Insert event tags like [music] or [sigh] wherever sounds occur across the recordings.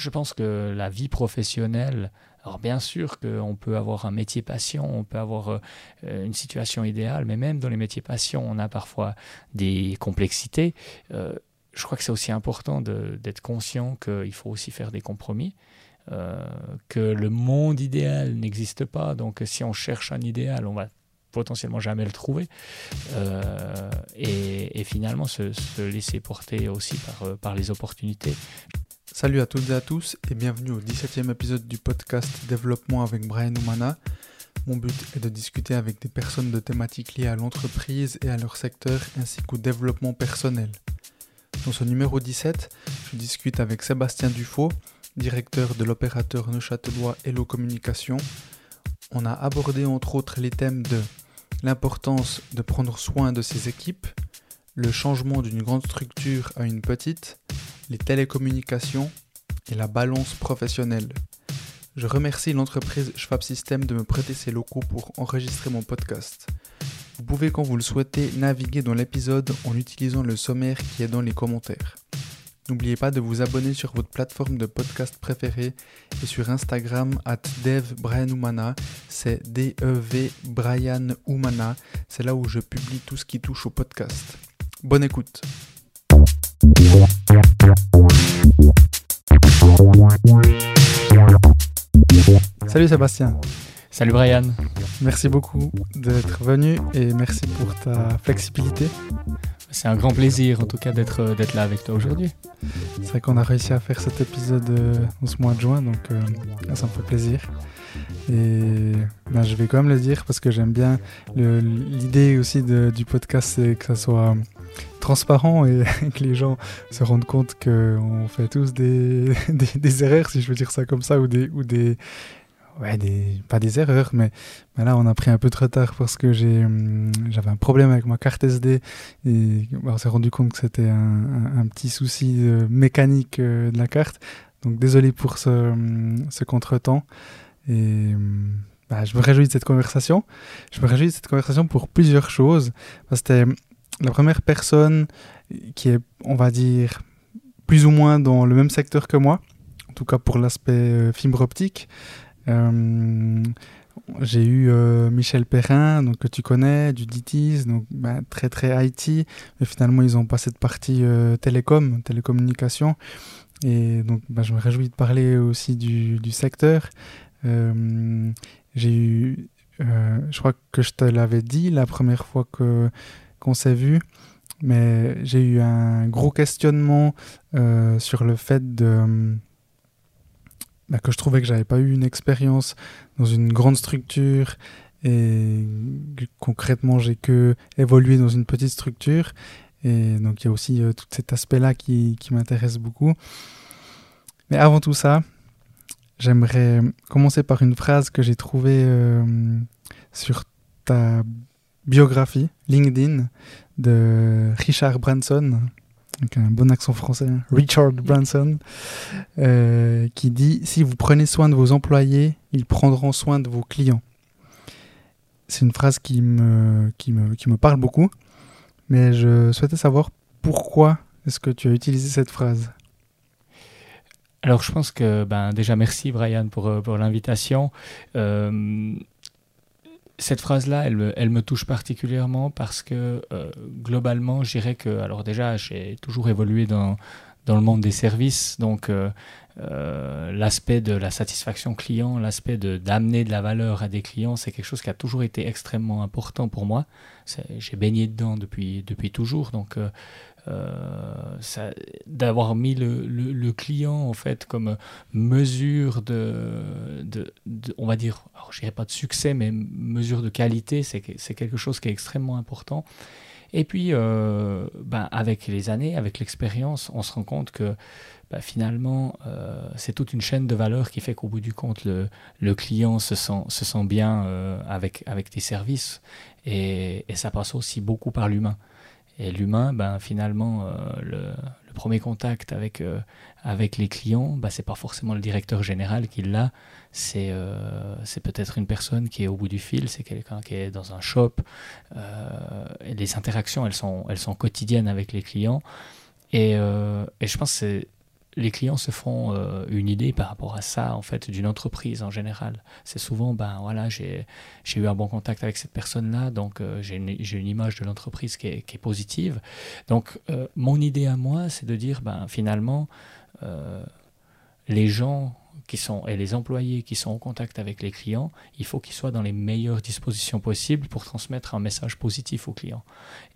je pense que la vie professionnelle, alors bien sûr qu'on peut avoir un métier passion, on peut avoir euh, une situation idéale, mais même dans les métiers passion, on a parfois des complexités. Euh, je crois que c'est aussi important d'être conscient qu'il faut aussi faire des compromis. Euh, que le monde idéal n'existe pas. Donc si on cherche un idéal, on va potentiellement jamais le trouver. et, finalement se, laisser porter aussi par, par les opportunités. Salut à toutes et à tous et bienvenue au 17e épisode du podcast Développement avec Brian Oumana. Mon but est de discuter avec des personnes de thématiques liées à l'entreprise et à leur secteur ainsi qu'au développement personnel. Dans ce numéro 17, je discute avec Sébastien Dufaux, directeur de l'opérateur neuchâtelois Hello Communication. On a abordé entre autres les thèmes de l'importance de prendre soin de ses équipes, le changement d'une grande structure à une petite, les télécommunications et la balance professionnelle. Je remercie l'entreprise Schwab System de me prêter ses locaux pour enregistrer mon podcast. Vous pouvez quand vous le souhaitez naviguer dans l'épisode en utilisant le sommaire qui est dans les commentaires. N'oubliez pas de vous abonner sur votre plateforme de podcast préférée et sur Instagram at devbrianoumana, c'est D-E-V Brian c'est là où je publie tout ce qui touche au podcast. Bonne écoute. Salut Sébastien. Salut Brian. Merci beaucoup d'être venu et merci pour ta flexibilité. C'est un grand plaisir en tout cas d'être euh, là avec toi aujourd'hui. C'est vrai qu'on a réussi à faire cet épisode euh, en ce mois de juin, donc euh, ça me fait plaisir. Et ben, je vais quand même le dire parce que j'aime bien l'idée aussi du podcast, c'est que ça soit transparent [laughs] et que les gens se rendent compte qu'on fait tous [laughs] des, des, erreurs, si je veux dire ça comme ça, ou des, ou des, ouais, des, pas des erreurs, mais, là on a pris un peu de retard parce que hum, j'avais un problème avec ma carte SD et on s'est rendu compte que c'était un, un, petit souci euh, mécanique euh, de la carte. Donc désolé pour ce, hum, ce contretemps. Et hum, bah, je me réjouis de cette conversation. Je me réjouis de cette conversation pour plusieurs choses. C'était la première personne qui est, on va dire, plus ou moins dans le même secteur que moi, en tout cas pour l'aspect euh, fibre optique. Euh, j'ai eu euh, Michel Perrin, donc, que tu connais, du DITIS, donc bah, très très IT, mais finalement ils ont pas cette partie télécom, télécommunication. Et donc bah, je me réjouis de parler aussi du secteur. j'ai eu, je crois que je te l'avais dit la première fois que qu'on s'est vu, mais j'ai eu un gros questionnement euh, sur le fait de bah, que je trouvais que j'avais pas eu une expérience dans une grande structure et concrètement j'ai que évolué dans une petite structure. Et donc il y a aussi euh, tout cet aspect là qui, m'intéresse beaucoup. Mais avant tout ça j'aimerais commencer par une phrase que j'ai trouvée euh, sur ta biographie LinkedIn de Richard Branson, avec un bon accent français, hein, Richard Branson, euh, qui dit Si vous prenez soin de vos employés, ils prendront soin de vos clients. C'est une phrase qui me, qui, me, qui me parle beaucoup, mais je souhaitais savoir pourquoi est-ce que tu as utilisé cette phrase alors je pense que ben, déjà merci Brian pour, euh, pour l'invitation. Euh, cette phrase-là, elle me, touche particulièrement parce que euh, globalement, je dirais que, alors déjà, j'ai toujours évolué dans, dans le monde des services, donc euh, euh, l'aspect de la satisfaction client, l'aspect d'amener de, la valeur à des clients, c'est quelque chose qui a toujours été extrêmement important pour moi. J'ai baigné dedans depuis, depuis toujours, donc euh, d'avoir mis le, client en fait comme mesure de, on va dire, je dirais pas de succès, mais mesure de qualité, c'est quelque chose qui est extrêmement important. Et puis, euh, ben, avec les années, avec l'expérience, on se rend compte que ben, finalement, euh, c'est toute une chaîne de valeur qui fait qu'au bout du compte, le, le, client se sent, se sent bien avec, avec tes services. Et, ça passe aussi beaucoup par l'humain. Et l'humain, ben, finalement, euh, le, premier contact avec, euh, avec les clients, ben, ce n'est pas forcément le directeur général qui l'a, c'est euh, peut-être une personne qui est au bout du fil, c'est quelqu'un qui est dans un shop. et les interactions, elles sont, elles sont quotidiennes avec les clients. Et, et je pense que les clients se font euh, une idée par rapport à ça, en fait, d'une entreprise en général. C'est souvent, ben voilà, j'ai eu un bon contact avec cette personne-là, donc euh, j'ai une, image de l'entreprise qui, qui est, positive. Donc, euh, mon idée à moi, c'est de dire, ben finalement, les gens qui sont, et les employés qui sont en contact avec les clients, il faut qu'ils soient dans les meilleures dispositions possibles pour transmettre un message positif aux clients.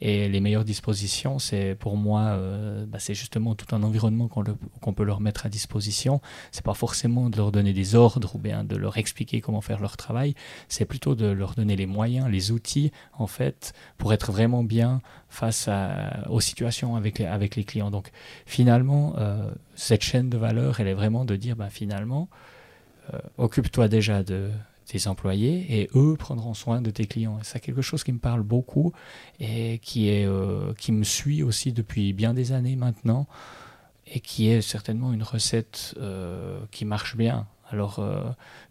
Et les meilleures dispositions, c'est pour moi, euh, bah, c'est justement tout un environnement qu'on peut leur mettre à disposition. C'est pas forcément de leur donner des ordres ou bien de leur expliquer comment faire leur travail. C'est plutôt de leur donner les moyens, les outils, en fait, pour être vraiment bien face aux situations avec, avec les clients. Donc finalement, euh, cette chaîne de valeur, elle est vraiment de dire, bah, finalement, euh, occupe-toi déjà de tes employés et eux prendront soin de tes clients. C'est quelque chose qui me parle beaucoup et qui, est, euh, qui me suit aussi depuis bien des années maintenant et qui est certainement une recette qui marche bien. Alors,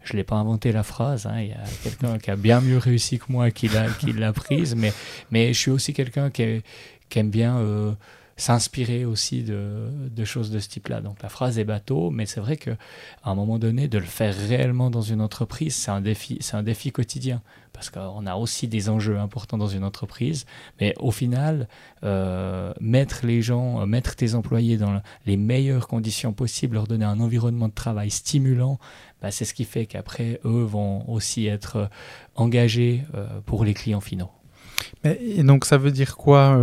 je ne l'ai pas inventé la phrase, hein. il y a quelqu'un qui a bien mieux réussi que moi qui l'a prise, mais, mais je suis aussi quelqu'un qui, qui, aime bien euh, s'inspirer aussi de, de, choses de ce type-là. Donc la phrase est bateau, mais c'est vrai qu'à un moment donné, de le faire réellement dans une entreprise, c'est un défi, c'est un défi quotidien parce qu'on a aussi des enjeux importants dans une entreprise. Mais au final, euh, mettre les gens, euh, mettre tes employés dans les meilleures conditions possibles, leur donner un environnement de travail stimulant, bah, c'est ce qui fait qu'après, eux vont aussi être euh, engagés pour les clients finaux. Mais, et donc ça veut dire quoi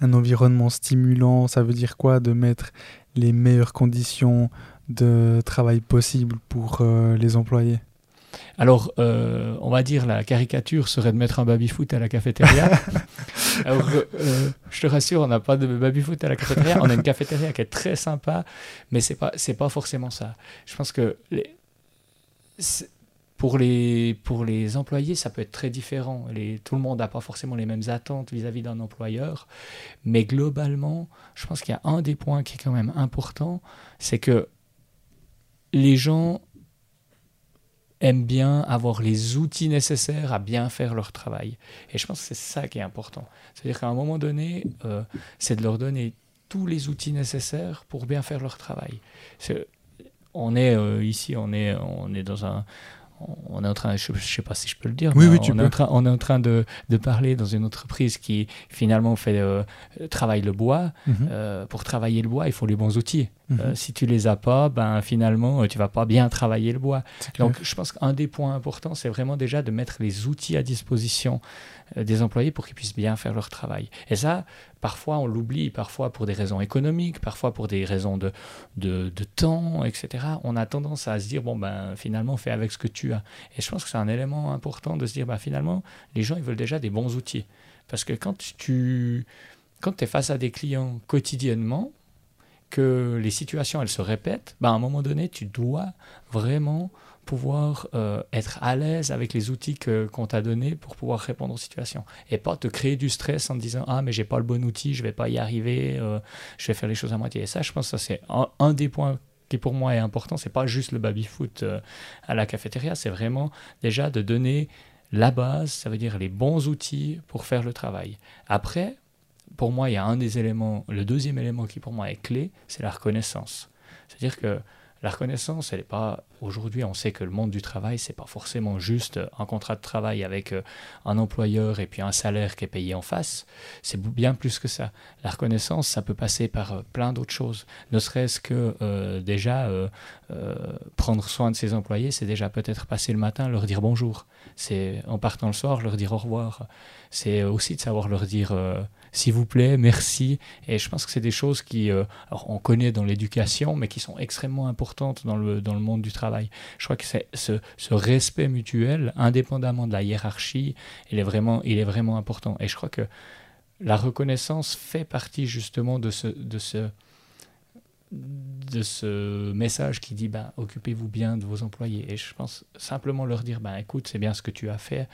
un environnement stimulant Ça veut dire quoi de mettre les meilleures conditions de travail possibles pour les employés? Alors, euh, on va dire la caricature serait de mettre un baby-foot à la cafétéria. [laughs] Alors, euh, je te rassure, on n'a pas de baby-foot à la cafétéria. On a une cafétéria qui est très sympa, mais c'est pas c'est pas forcément ça. Je pense que les, pour les pour les employés, ça peut être très différent. Tout le monde n'a pas forcément les mêmes attentes vis-à-vis d'un employeur, mais globalement, je pense qu'il y a un des points qui est quand même important, c'est que les gens aiment bien avoir les outils nécessaires à bien faire leur travail. Et je pense que c'est ça qui est important. C'est-à-dire qu'à un moment donné, euh, c'est de leur donner tous les outils nécessaires pour bien faire leur travail. on est euh, ici, on est, on est dans un, on est en train, je ne sais pas si je peux le dire, oui, oui, on, est en train, on, est en train, de, de, parler dans une entreprise qui finalement fait euh, travaille le bois. Mhm. Euh, pour travailler le bois, il faut les bons outils. Mhm. Euh, si tu les as pas, ben finalement, tu vas pas bien travailler le bois. Donc, je pense qu'un des points importants, c'est vraiment déjà de mettre les outils à disposition des employés pour qu'ils puissent bien faire leur travail. Et ça, Parfois, on l'oublie, parfois pour des raisons économiques, parfois pour des raisons de, de, temps, etc. On a tendance à se dire, bon, ben, finalement, fais avec ce que tu as. Et je pense que c'est un élément important de se dire, ben, finalement, les gens, ils veulent déjà des bons outils. Parce que quand tu quand es face à des clients quotidiennement, que les situations, elles se répètent, ben, à un moment donné, tu dois vraiment pouvoir euh, être à l'aise avec les outils qu'on t'a donnés pour pouvoir répondre aux situations. Et pas te créer du stress en te disant Ah, mais j'ai pas le bon outil, je vais pas y arriver, euh, je vais faire les choses à moitié. Et ça, je pense que ça, c'est un, des points qui pour moi est important. C'est pas juste le baby-foot euh, à la cafétéria, c'est vraiment déjà de donner la base, ça veut dire les bons outils pour faire le travail. Après, pour moi, il y a un des éléments, le deuxième élément qui pour moi est clé, c'est la reconnaissance. C'est-à-dire que la reconnaissance, elle n'est pas. Aujourd'hui, on sait que le monde du travail, c'est pas forcément juste un contrat de travail avec euh, un employeur et puis un salaire qui est payé en face. C'est bien plus que ça. La reconnaissance, ça peut passer par euh, plein d'autres choses. Ne serait-ce que euh, déjà prendre soin de ses employés, c'est déjà peut-être passer le matin, leur dire bonjour. C'est en partant le soir, leur dire au revoir. C'est aussi de savoir leur dire s'il vous plaît, merci. Et je pense que c'est des choses qui, euh, on connaît dans l'éducation, mais qui sont extrêmement importantes dans le, dans le monde du travail. Je crois que ce, ce, respect mutuel, indépendamment de la hiérarchie, il est, vraiment, il est vraiment important. Et je crois que la reconnaissance fait partie justement de ce, de ce, de ce message qui dit bah, occupez-vous bien de vos employés. Et je pense simplement leur dire bah, écoute, c'est bien ce que tu as fait,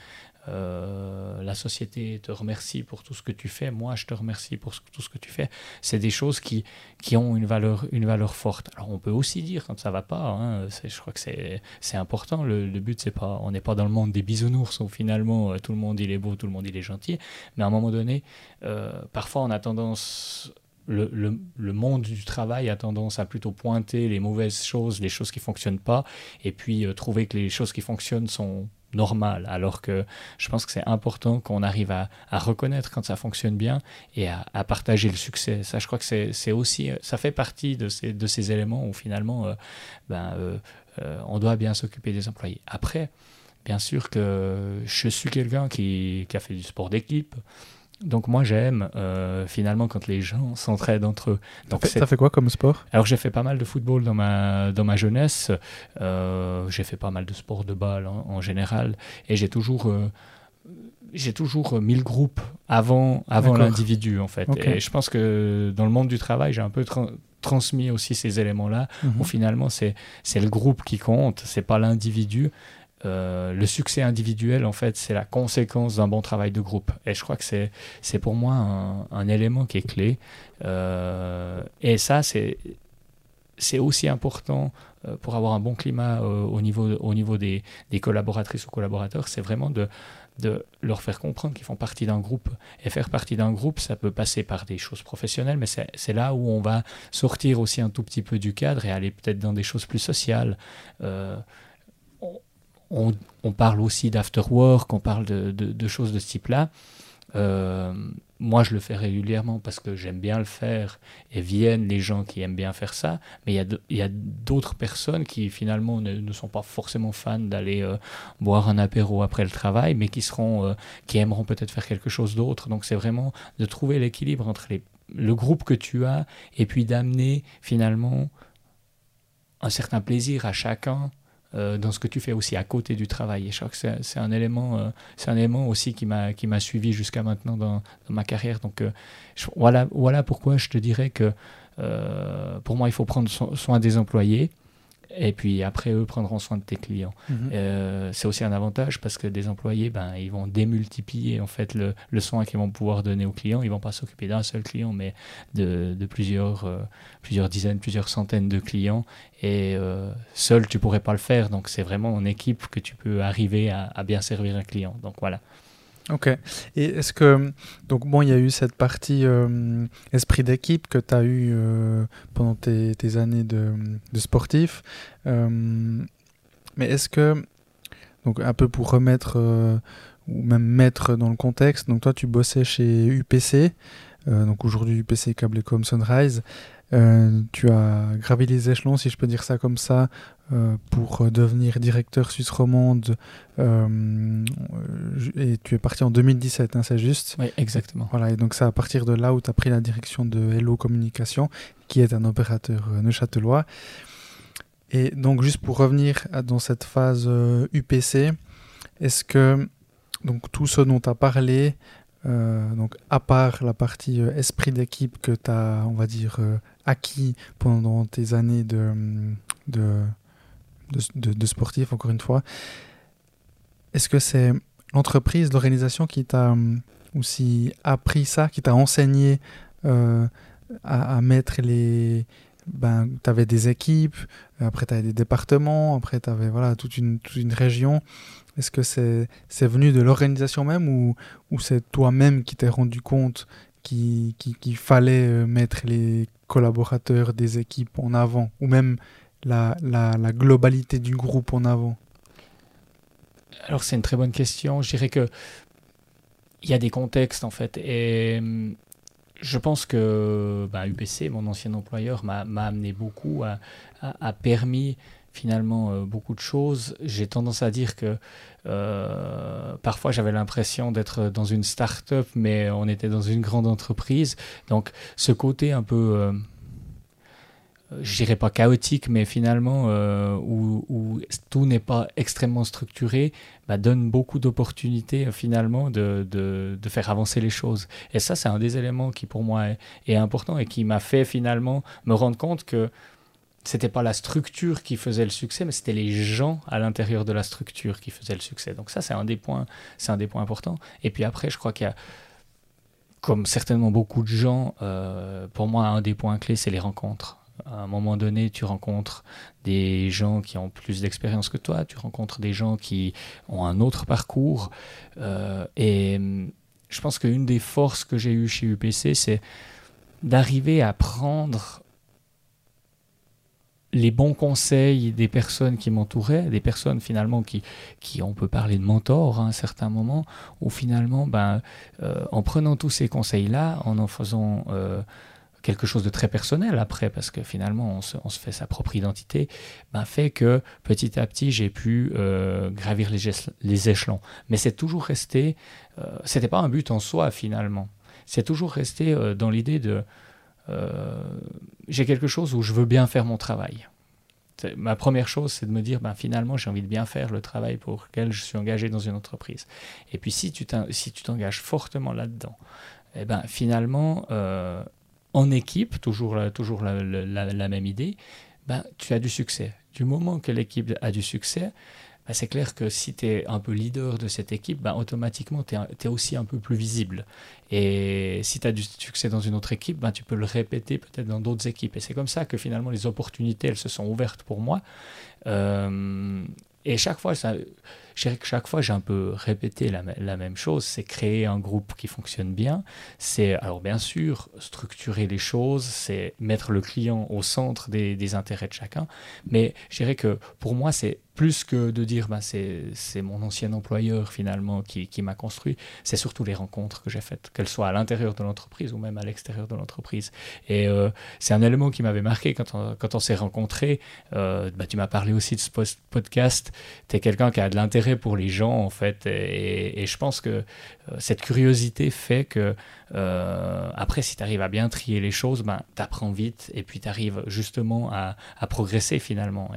euh, la société te remercie pour tout ce que tu fais, moi je te remercie pour tout ce que tu fais. C'est des choses qui, qui ont une valeur, une valeur forte. Alors on peut aussi dire quand ça va pas, hein, je crois que c'est important, le, le but c'est pas, on n'est pas dans le monde des bisounours où finalement euh, tout le monde il est beau, tout le monde il est gentil, mais à un moment donné, euh, parfois on a tendance le, le, monde du travail a tendance à plutôt pointer les mauvaises choses, les choses qui fonctionnent pas, et puis trouver que les choses qui fonctionnent sont normales. Alors que je pense que c'est important qu'on arrive à, reconnaître quand ça fonctionne bien et à, partager le succès. Ça, je crois que c'est aussi, ça fait partie de ces, de ces éléments où finalement, euh, ben, euh, on doit bien s'occuper des employés. Après, bien sûr que je suis quelqu'un qui a fait du sport d'équipe. Donc moi j'aime euh, finalement quand les gens s'entraident entre eux. Donc t'as fait, fait, quoi comme sport? Alors j'ai fait pas mal de football dans ma dans ma jeunesse. Euh, j'ai fait pas mal de sport de balle en, général et j'ai toujours euh, j'ai toujours mis le groupe avant avant l'individu en fait. Et je pense que dans le monde du travail j'ai un peu transmis aussi ces éléments là où mhm. finalement c'est c'est le groupe qui compte, c'est pas l'individu. Euh, le succès individuel, en fait, c'est la conséquence d'un bon travail de groupe. Et je crois que c'est, c'est pour moi un, élément qui est clé. Euh, et ça, c'est, c'est aussi important euh, pour avoir un bon climat au niveau, au niveau des, collaboratrices ou collaborateurs. C'est vraiment de, de leur faire comprendre qu'ils font partie d'un groupe. Et faire partie d'un groupe, ça peut passer par des choses professionnelles, mais c'est là où on va sortir aussi un tout petit peu du cadre et aller peut-être dans des choses plus sociales. On, parle aussi d'afterwork, on parle de, choses de ce type-là. Euh, moi, je le fais régulièrement parce que j'aime bien le faire et viennent les gens qui aiment bien faire ça. Mais il y a d'autres personnes qui finalement ne, sont pas forcément fans d'aller euh, boire un apéro après le travail, mais qui seront, euh, qui aimeront peut-être faire quelque chose d'autre. Donc, c'est vraiment de trouver l'équilibre entre le groupe que tu as et puis d'amener finalement un certain plaisir à chacun euh, dans ce que tu fais aussi à côté du travail. Et je crois que c'est un élément, euh, c'est un élément aussi qui m'a suivi jusqu'à maintenant dans, ma carrière. Donc euh, voilà voilà pourquoi je te dirais que pour moi il faut prendre soin des employés et puis après, eux prendront soin de tes clients. Mhm. Euh, c'est aussi un avantage parce que des employés, ben, ils vont démultiplier en fait le, le soin qu'ils vont pouvoir donner aux clients. Ils vont pas s'occuper d'un seul client, mais de, de plusieurs, euh, plusieurs dizaines, plusieurs centaines de clients. Et euh, seul, tu pourrais pas le faire. Donc c'est vraiment en équipe que tu peux arriver à, à bien servir un client. Donc voilà. Ok. Et est-ce que. Donc, bon, il y a eu cette partie euh, esprit d'équipe que tu as eu euh, pendant tes, tes, années de, de sportif. Euh, mais est-ce que. Donc, un peu pour remettre ou même mettre dans le contexte. Donc, toi, tu bossais chez UPC. donc, aujourd'hui, UPC Cablecom Sunrise. Euh, tu as gravi les échelons, si je peux dire ça comme ça, euh, pour devenir directeur suisse romande. Euh, et tu es parti en 2017, hein, c'est juste Oui, exactement. Voilà, et donc c'est à partir de là où tu as pris la direction de Hello Communication, qui est un opérateur neuchâtelois. Et donc, juste pour revenir dans cette phase UPC, est-ce que donc, tout ce dont tu as parlé, donc à part la partie esprit d'équipe que tu as, on va dire, acquis pendant tes années de, de, de, sportif, encore une fois. Est-ce que c'est l'entreprise, l'organisation qui t'a hum, aussi appris ça, qui t'a enseigné euh, à, mettre les... Ben, tu avais des équipes, après tu avais des départements, après tu avais voilà, toute, une, toute une région. Est-ce que c'est c'est venu de l'organisation même ou, ou c'est toi-même qui t'es rendu compte qu'il qui, fallait euh, mettre les collaborateurs des équipes en avant, ou même la, la, la globalité du groupe en avant? Alors c'est une très bonne question. Je dirais que il y a des contextes en fait. Et hum, je pense que bah, UPC, mon ancien employeur, m'a amené beaucoup, a, a, permis finalement euh, beaucoup de choses. J'ai tendance à dire que euh, parfois j'avais l'impression d'être dans une start-up, mais on était dans une grande entreprise. Donc ce côté un peu, euh, je dirais pas chaotique, mais finalement où, tout n'est pas extrêmement structuré, bah, donne beaucoup d'opportunités finalement de, faire avancer les choses. Et ça, c'est un des éléments qui pour moi est important et qui m'a fait finalement me rendre compte que c'était pas la structure qui faisait le succès, mais c'était les gens à l'intérieur de la structure qui faisaient le succès. Donc ça, c'est un des points, c'est un des points importants. Et puis après, je crois qu'il y a, comme certainement beaucoup de gens, euh, pour moi, un des points clés, c'est les rencontres. À un moment donné, tu rencontres des gens qui ont plus d'expérience que toi, tu rencontres des gens qui ont un autre parcours. Euh, et je pense qu'une des forces que j'ai eues chez UPC, c'est d'arriver à prendre les bons conseils des personnes qui m'entouraient, des personnes finalement qui, qui, on peut parler de mentors hein, à un certain moment, où finalement, ben, euh, en prenant tous ces conseils-là, en en faisant euh, quelque chose de très personnel après, parce que finalement on se, on se fait sa propre identité, ben, fait que petit à petit j'ai pu euh, gravir les, les, échelons. Mais c'est toujours resté, c'était pas un but en soi finalement, c'est toujours resté dans l'idée de j'ai quelque chose où je veux bien faire mon travail. Ma première chose, c'est de me dire, ben, finalement, j'ai envie de bien faire le travail pour lequel je suis engagé dans une entreprise. Et puis, si tu t'engages fortement là-dedans, eh ben, finalement, euh, en équipe, toujours, la, toujours la, la, même idée, ben, tu as du succès. Du moment que l'équipe a du succès, bah, c'est clair que si tu es un peu leader de cette équipe, bah, automatiquement, tu es, aussi un peu plus visible. Et si tu as du succès dans une autre équipe, bah, tu peux le répéter peut-être dans d'autres équipes. Et c'est comme ça que finalement, les opportunités, elles se sont ouvertes pour moi. Euh, et chaque fois, je dirais que chaque fois, j'ai un peu répété la, la même chose. C'est créer un groupe qui fonctionne bien. C'est, alors bien sûr, structurer les choses. C'est mettre le client au centre des, des intérêts de chacun. Mais je dirais que pour moi, c'est plus que de dire bah, c'est mon ancien employeur finalement qui, m'a construit, c'est surtout les rencontres que j'ai faites, qu'elles soient à l'intérieur de l'entreprise ou même à l'extérieur de l'entreprise. Et euh, c'est un élément qui m'avait marqué quand on, s'est rencontrés. Euh, bah, tu m'as parlé aussi de ce podcast. Tu es quelqu'un qui a de l'intérêt pour les gens en fait. Et, je pense que cette curiosité fait que après, si tu arrives à bien trier les choses, ben, tu apprends vite et puis tu arrives justement à, progresser finalement.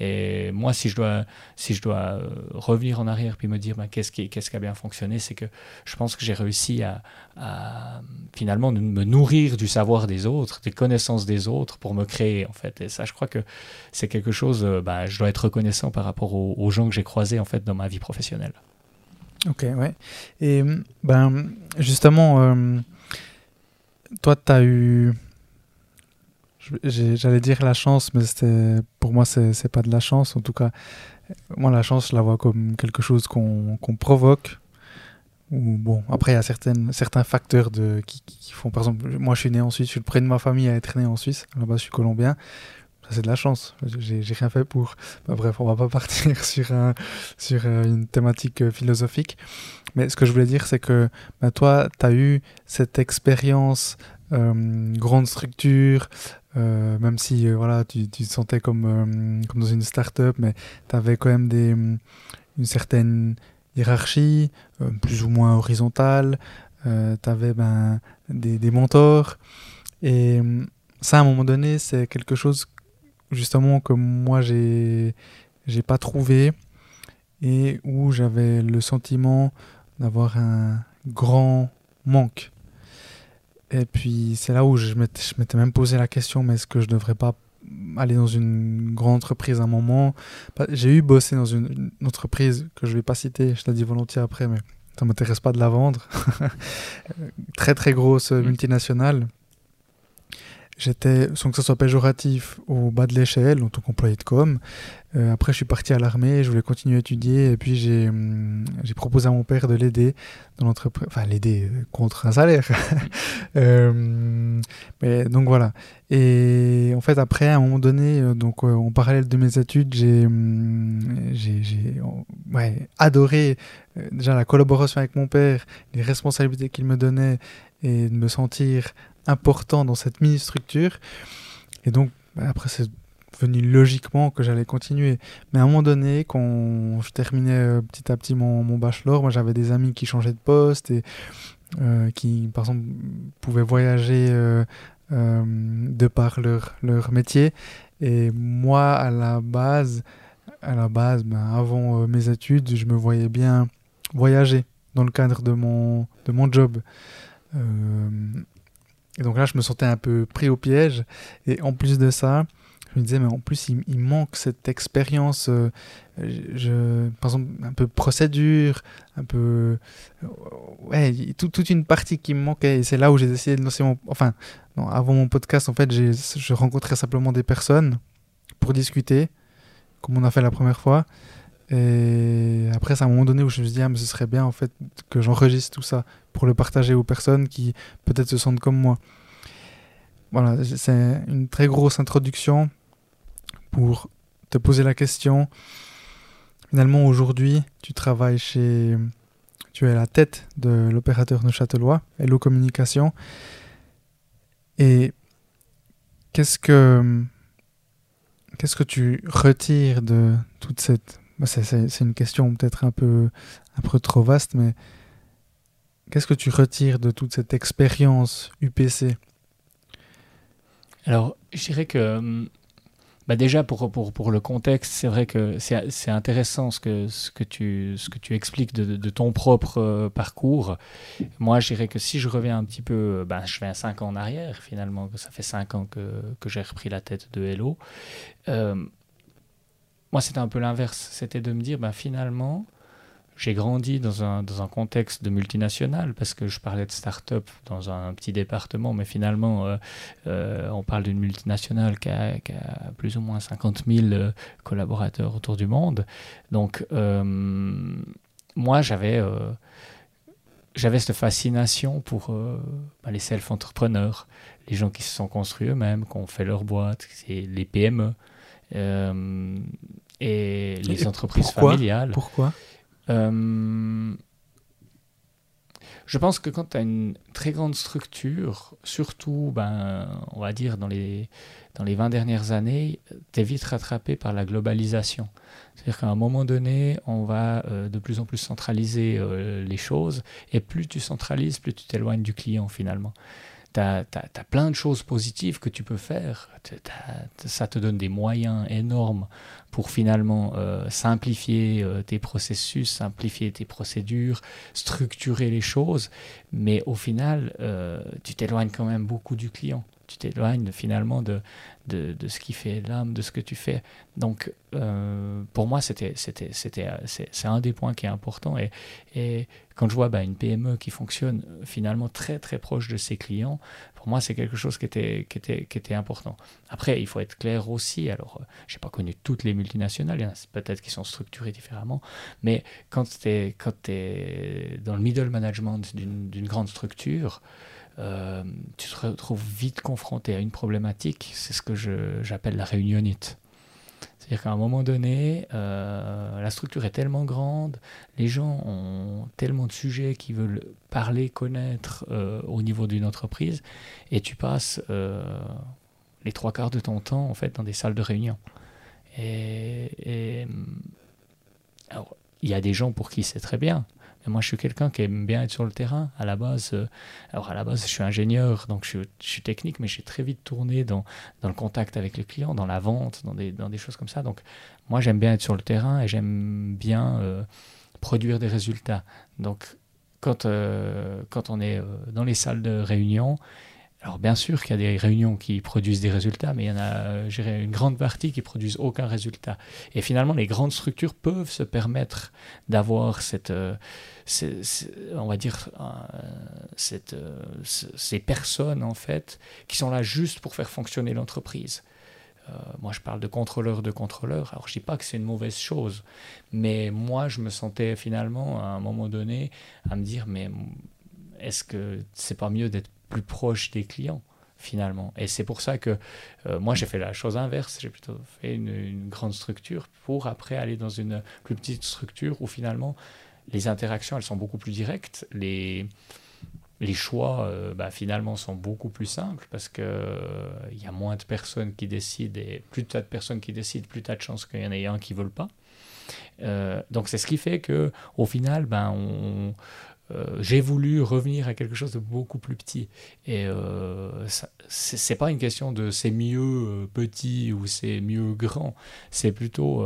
Et, moi, si je dois, si je dois euh, revenir en arrière puis me dire ben, qu'est-ce qui, qu'est-ce qui a bien fonctionné, c'est que je pense que j'ai réussi à, finalement me nourrir du savoir des autres, des connaissances des autres pour me créer en fait. Et ça, je crois que c'est quelque chose, euh, ben, je dois être reconnaissant par rapport aux, gens que j'ai croisés en fait dans ma vie professionnelle. Ok, ouais. Et ben justement, euh, toi, tu as eu J'allais dire la chance, mais pour moi, c'est pas de la chance. En tout cas, moi, la chance, je la vois comme quelque chose qu'on provoque. Ou bon, après, il y a certaines, certains facteurs de, qui, font. Par exemple, moi, je suis né en Suisse, je suis le premier de ma famille à être né en Suisse. Base, je suis colombien. C'est de la chance. J'ai rien fait pour. Bref, on va pas [laughs] partir sur, sur euh, une thématique euh, philosophique. Mais ce que je voulais dire, c'est que bah, toi, tu as eu cette expérience euh, grande structure, même si voilà, tu, te sentais comme, comme dans une start-up, mais tu avais quand même des, une certaine hiérarchie, plus ou moins horizontale, tu avais ben, des, des, mentors. Et ça, à un moment donné, c'est quelque chose justement que moi, j'ai j'ai pas trouvé et où j'avais le sentiment d'avoir un grand manque et puis c'est là où je m'étais même posé la question, mais est-ce que je ne devrais pas aller dans une grande entreprise à un moment? J'ai eu bossé dans une, entreprise que je ne vais pas citer, je te la dis volontiers après, mais ça ne m'intéresse pas de la vendre. [laughs] très très grosse mm. multinationale J'étais, sans que ça soit péjoratif, au bas de l'échelle en tant qu'employé de com. Euh, après, je suis parti à l'armée, je voulais continuer à étudier, et puis j'ai, hum, j'ai proposé à mon père de l'aider dans l'entreprise, enfin l'aider euh, contre un salaire. [laughs] euh, mais donc voilà. Et en fait, après, à un moment donné, donc en parallèle de mes études, j'ai, hum, j'ai, j'ai ouais, adoré déjà la collaboration avec mon père, les responsabilités qu'il me donnait, et de me sentir important dans cette mini-structure. Et donc, après, c'est venu logiquement que j'allais continuer. Mais à un moment donné, quand je terminais euh, petit à petit mon, mon bachelor, moi j'avais des amis qui changeaient de poste et euh, qui, par exemple, pouvaient voyager euh, de par leur, leur métier. Et moi, à la base, à la base ben, avant mes études, je me voyais bien voyager dans le cadre de mon, de mon job. Et donc là, je me sentais un peu pris au piège. Et en plus de ça, je me disais, mais en plus, il, manque cette expérience, euh, par exemple, un peu procédure, un peu. Euh, ouais, toute une partie qui me manquait. Et c'est là où j'ai décidé de lancer mon. Enfin, avant mon podcast, en fait, je rencontrais simplement des personnes pour discuter, comme on a fait la première fois. Et après, c'est à un moment donné où je me suis dit, ah, mais ce serait bien en fait que j'enregistre tout ça pour le partager aux personnes qui peut-être se sentent comme moi. voilà, c'est une très grosse introduction pour te poser la question. Finalement, aujourd'hui, tu travailles chez. Tu es la tête de l'opérateur neuchâtelois, Hello Communication. Et qu'est-ce que. Qu'est-ce que tu retires de toute cette. Bah, c'est une question peut-être un peu, un peu trop vaste, mais qu'est-ce que tu retires de toute cette expérience UPC Alors, je dirais que hum, bah déjà, pour, pour, pour le contexte, c'est vrai que c'est intéressant ce que, ce, que tu, ce que tu expliques de, de ton propre euh, parcours. Moi, je dirais que si je reviens un petit peu, bah, je fais un 5 ans en arrière, finalement, ça fait 5 ans que, que j'ai repris la tête de Hello. Euh, moi, c'était un peu l'inverse. C'était de me dire, bah, finalement, j'ai grandi dans un, dans un contexte de multinationale parce que je parlais de start-up dans un, petit département, mais finalement, euh, euh, on parle d'une multinationale qui a, plus ou moins 50 000 euh, collaborateurs autour du monde. Donc, moi, j'avais j'avais cette fascination pour bah, les self-entrepreneurs, les gens qui se sont construits eux-mêmes, qui ont fait leur boîte, les PME et les entreprises familiales. Pourquoi euh, je pense que quand tu as une très grande structure, surtout, ben, on va dire, dans les, dans les 20 dernières années, tu es vite rattrapé par la globalisation. C'est-à-dire qu'à un moment donné, on va euh, de plus en plus centraliser euh, les choses, et plus tu centralises, plus tu t'éloignes du client finalement tu as, plein de choses positives que tu peux faire. ça te donne des moyens énormes pour finalement euh, simplifier euh, tes processus, simplifier tes procédures, structurer les choses. Mais au final, euh, tu t'éloignes quand même beaucoup du client tu t'éloignes finalement de, de, de, ce qui fait l'âme de ce que tu fais. Donc, pour moi, c'est, un des points qui est important. Et quand je vois bah, une PME qui fonctionne finalement très très proche de ses clients, pour moi, c'est quelque chose qui était, important. Après, il faut être clair aussi. Alors, je n'ai pas connu toutes les multinationales, il y en a peut-être qui sont structurées différemment, mais quand tu es, dans le middle management d'une, grande structure, euh, tu te retrouves vite confronté à une problématique, c'est ce que j'appelle la réunionite. C'est-à-dire qu'à un moment donné, euh, la structure est tellement grande, les gens ont tellement de sujets qu'ils veulent parler, connaître euh, au niveau d'une entreprise, et tu passes les trois quarts de ton temps en fait dans des salles de réunion. Et, il y a des gens pour qui c'est très bien moi, je suis quelqu'un qui aime bien être sur le terrain. À la base, euh, alors à la base, je suis ingénieur, donc je, suis technique, mais j'ai très vite tourné dans, dans, le contact avec les clients, dans la vente, dans des, dans des choses comme ça. Donc, moi, j'aime bien être sur le terrain et j'aime bien euh, produire des résultats. Donc, quand, euh, quand on est dans les salles de réunion, alors bien sûr qu'il y a des réunions qui produisent des résultats, mais il y en a une grande partie qui produisent aucun résultat. Et finalement, les grandes structures peuvent se permettre d'avoir cette, on va dire, euh, euh, ces personnes en fait qui sont là juste pour faire fonctionner l'entreprise. Euh, moi, je parle de contrôleur de contrôleur. Alors, je dis pas que c'est une mauvaise chose, mais moi, je me sentais finalement à un moment donné à me dire, mais est-ce que c'est pas mieux d'être plus proche des clients finalement? Et c'est pour ça que moi, j'ai fait la chose inverse. J'ai plutôt fait une, une, grande structure pour après aller dans une plus petite structure où finalement les interactions, elles sont beaucoup plus directes. Les, les choix, euh, bah, finalement, sont beaucoup plus simples parce qu'il euh, y a moins de personnes qui décident et plus tu as de personnes qui décident, plus tu as de chances qu'il y en ait un qui ne veulent pas. Euh, donc c'est ce qui fait que au final, ben, j'ai voulu revenir à quelque chose de beaucoup plus petit. Et c'est pas une question de c'est mieux petit ou c'est mieux grand. C'est plutôt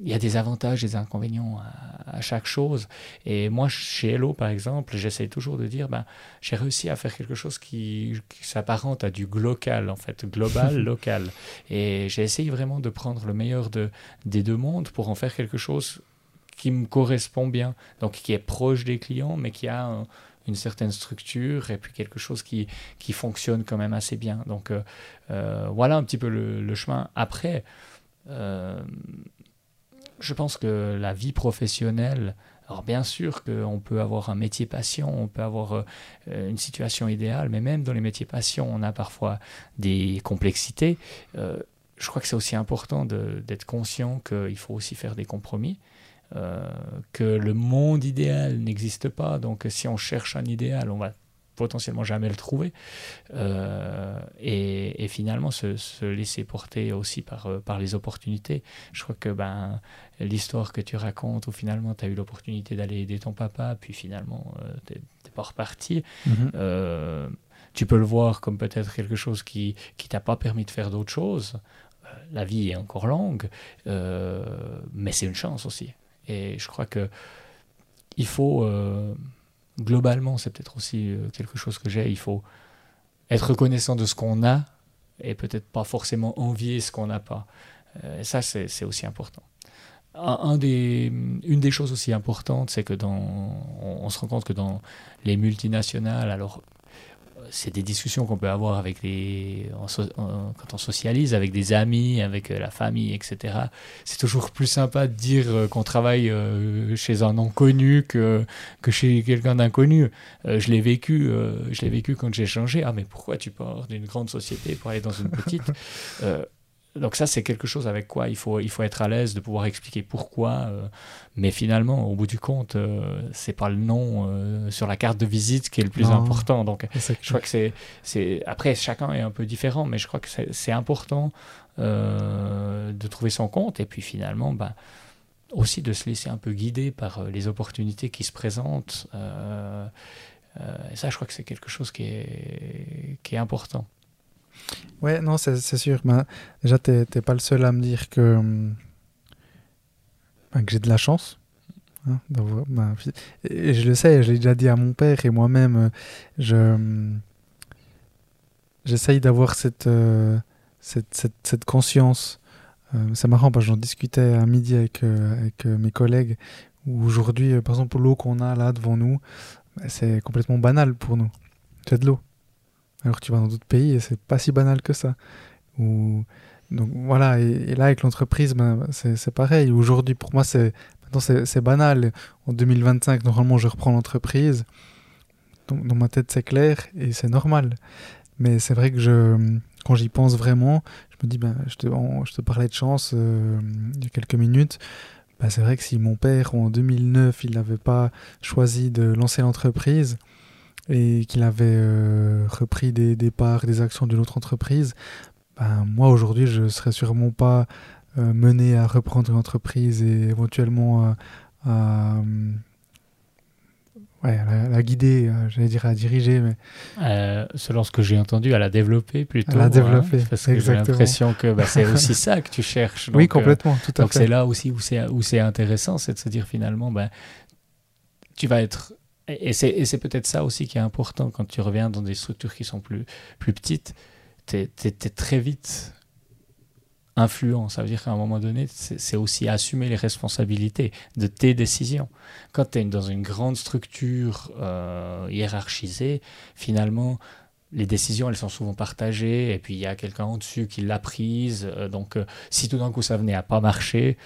il y a des avantages des inconvénients à, chaque chose. Et moi, chez Hello, par exemple, j'essaie toujours de dire, ben, j'ai réussi à faire quelque chose qui, s'apparente à du local, en fait, global, [laughs] local. Et j'ai essayé vraiment de prendre le meilleur de, des deux mondes pour en faire quelque chose qui me correspond bien, donc qui est proche des clients, mais qui a une certaine structure et puis quelque chose qui, qui fonctionne quand même assez bien. Donc euh, euh, voilà un petit peu le, chemin. Après, euh, je pense que la vie professionnelle Alors bien sûr qu'on peut avoir un métier passion, on peut avoir euh, une situation idéale, mais même dans les métiers passion, on a parfois des complexités. Euh, je crois que c'est aussi important d'être conscient qu'il faut aussi faire des compromis. que le monde idéal n'existe pas. Donc si on cherche un idéal, on va potentiellement jamais le trouver. Euh, et, finalement, se, laisser porter aussi par, euh, par les opportunités. Je crois que ben, l'histoire que tu racontes, où finalement tu as eu l'opportunité d'aller aider ton papa, puis finalement euh, tu n'es pas reparti. Mhm. tu peux le voir comme peut-être quelque chose qui qui t'a pas permis de faire d'autres choses. la vie est encore longue, mais c'est une chance aussi. Et je crois que il faut globalement, c'est peut-être aussi euh, quelque chose que j'ai. Il faut être reconnaissant de ce qu'on a et peut-être pas forcément envier ce qu'on n'a pas. Euh, ça, c'est aussi important. Une des choses aussi importantes, c'est que dans, on, se rend compte que dans les multinationales, alors c'est des discussions qu'on peut avoir avec les, quand on socialise avec des amis, avec euh, la famille, etc. C'est toujours plus sympa de dire euh, qu'on travaille euh, chez un inconnu que, que chez quelqu'un d'inconnu. je l'ai vécu, je l'ai vécu quand j'ai changé. Ah mais pourquoi tu pars d'une grande société pour aller dans une petite? [laughs] donc ça, c'est quelque chose avec quoi il faut, il faut être à l'aise de pouvoir expliquer pourquoi. Euh, mais finalement, au bout du compte, euh, c'est pas le nom euh, sur la carte de visite qui est le plus important. Donc je crois que c'est, c'est... Après, chacun est un peu différent, mais je crois que c'est, important de trouver son compte. Et puis finalement, bah, aussi de se laisser un peu guider par les opportunités qui se présentent. et ça, je crois que c'est quelque chose qui est, qui est important. Ouais, non, c'est sûr. Ben, déjà, tu n'es pas le seul à me dire que, ben, que j'ai de la chance. Hein, ben, je le sais, je l'ai déjà dit à mon père et moi-même, euh, je j'essaye d'avoir cette, euh, cette, cette, cette, conscience. Euh, c'est marrant parce que j'en discutais à midi avec, avec mes collègues aujourd'hui, par exemple, l'eau qu'on a là devant nous, c'est complètement banal pour nous. C'est de l'eau. Alors tu vas dans d'autres pays et c'est pas si banal que ça. Ou... Donc voilà, et, là avec l'entreprise, ben, c'est pareil. Aujourd'hui, pour moi, c'est c'est banal. En 2025, normalement, je reprends l'entreprise. Dans, ma tête, c'est clair et c'est normal. Mais c'est vrai que quand j'y pense vraiment, je me dis, ben, je, te, je te parlais de chance euh, il y a quelques minutes. Ben, c'est vrai que si mon père, en 2009, il n'avait pas choisi de lancer l'entreprise, et qu'il avait euh, repris des, des, parts, des actions d'une autre entreprise, ben, moi aujourd'hui je ne serais sûrement pas euh, mené à reprendre une entreprise et éventuellement à, ouais, la, guider, euh, j'allais dire à diriger. Mais... selon ce que j'ai entendu, à la développer plutôt. À la développer, hein, parce que j'ai l'impression que bah, c'est aussi [laughs] ça que tu cherches. oui, complètement, tout à donc fait. Donc c'est là aussi où c'est intéressant, c'est de se dire finalement, ben, tu vas être et c'est peut-être ça aussi qui est important quand tu reviens dans des structures qui sont plus, plus petites. Tu es, très vite influent. Ça veut dire qu'à un moment donné, c'est aussi assumer les responsabilités de tes décisions. Quand tu es dans une grande structure euh, hiérarchisée, finalement, les décisions, elles sont souvent partagées, et puis il y a quelqu'un en dessus qui l'a prise. Euh, donc, euh, si tout d'un coup ça venait à pas marcher,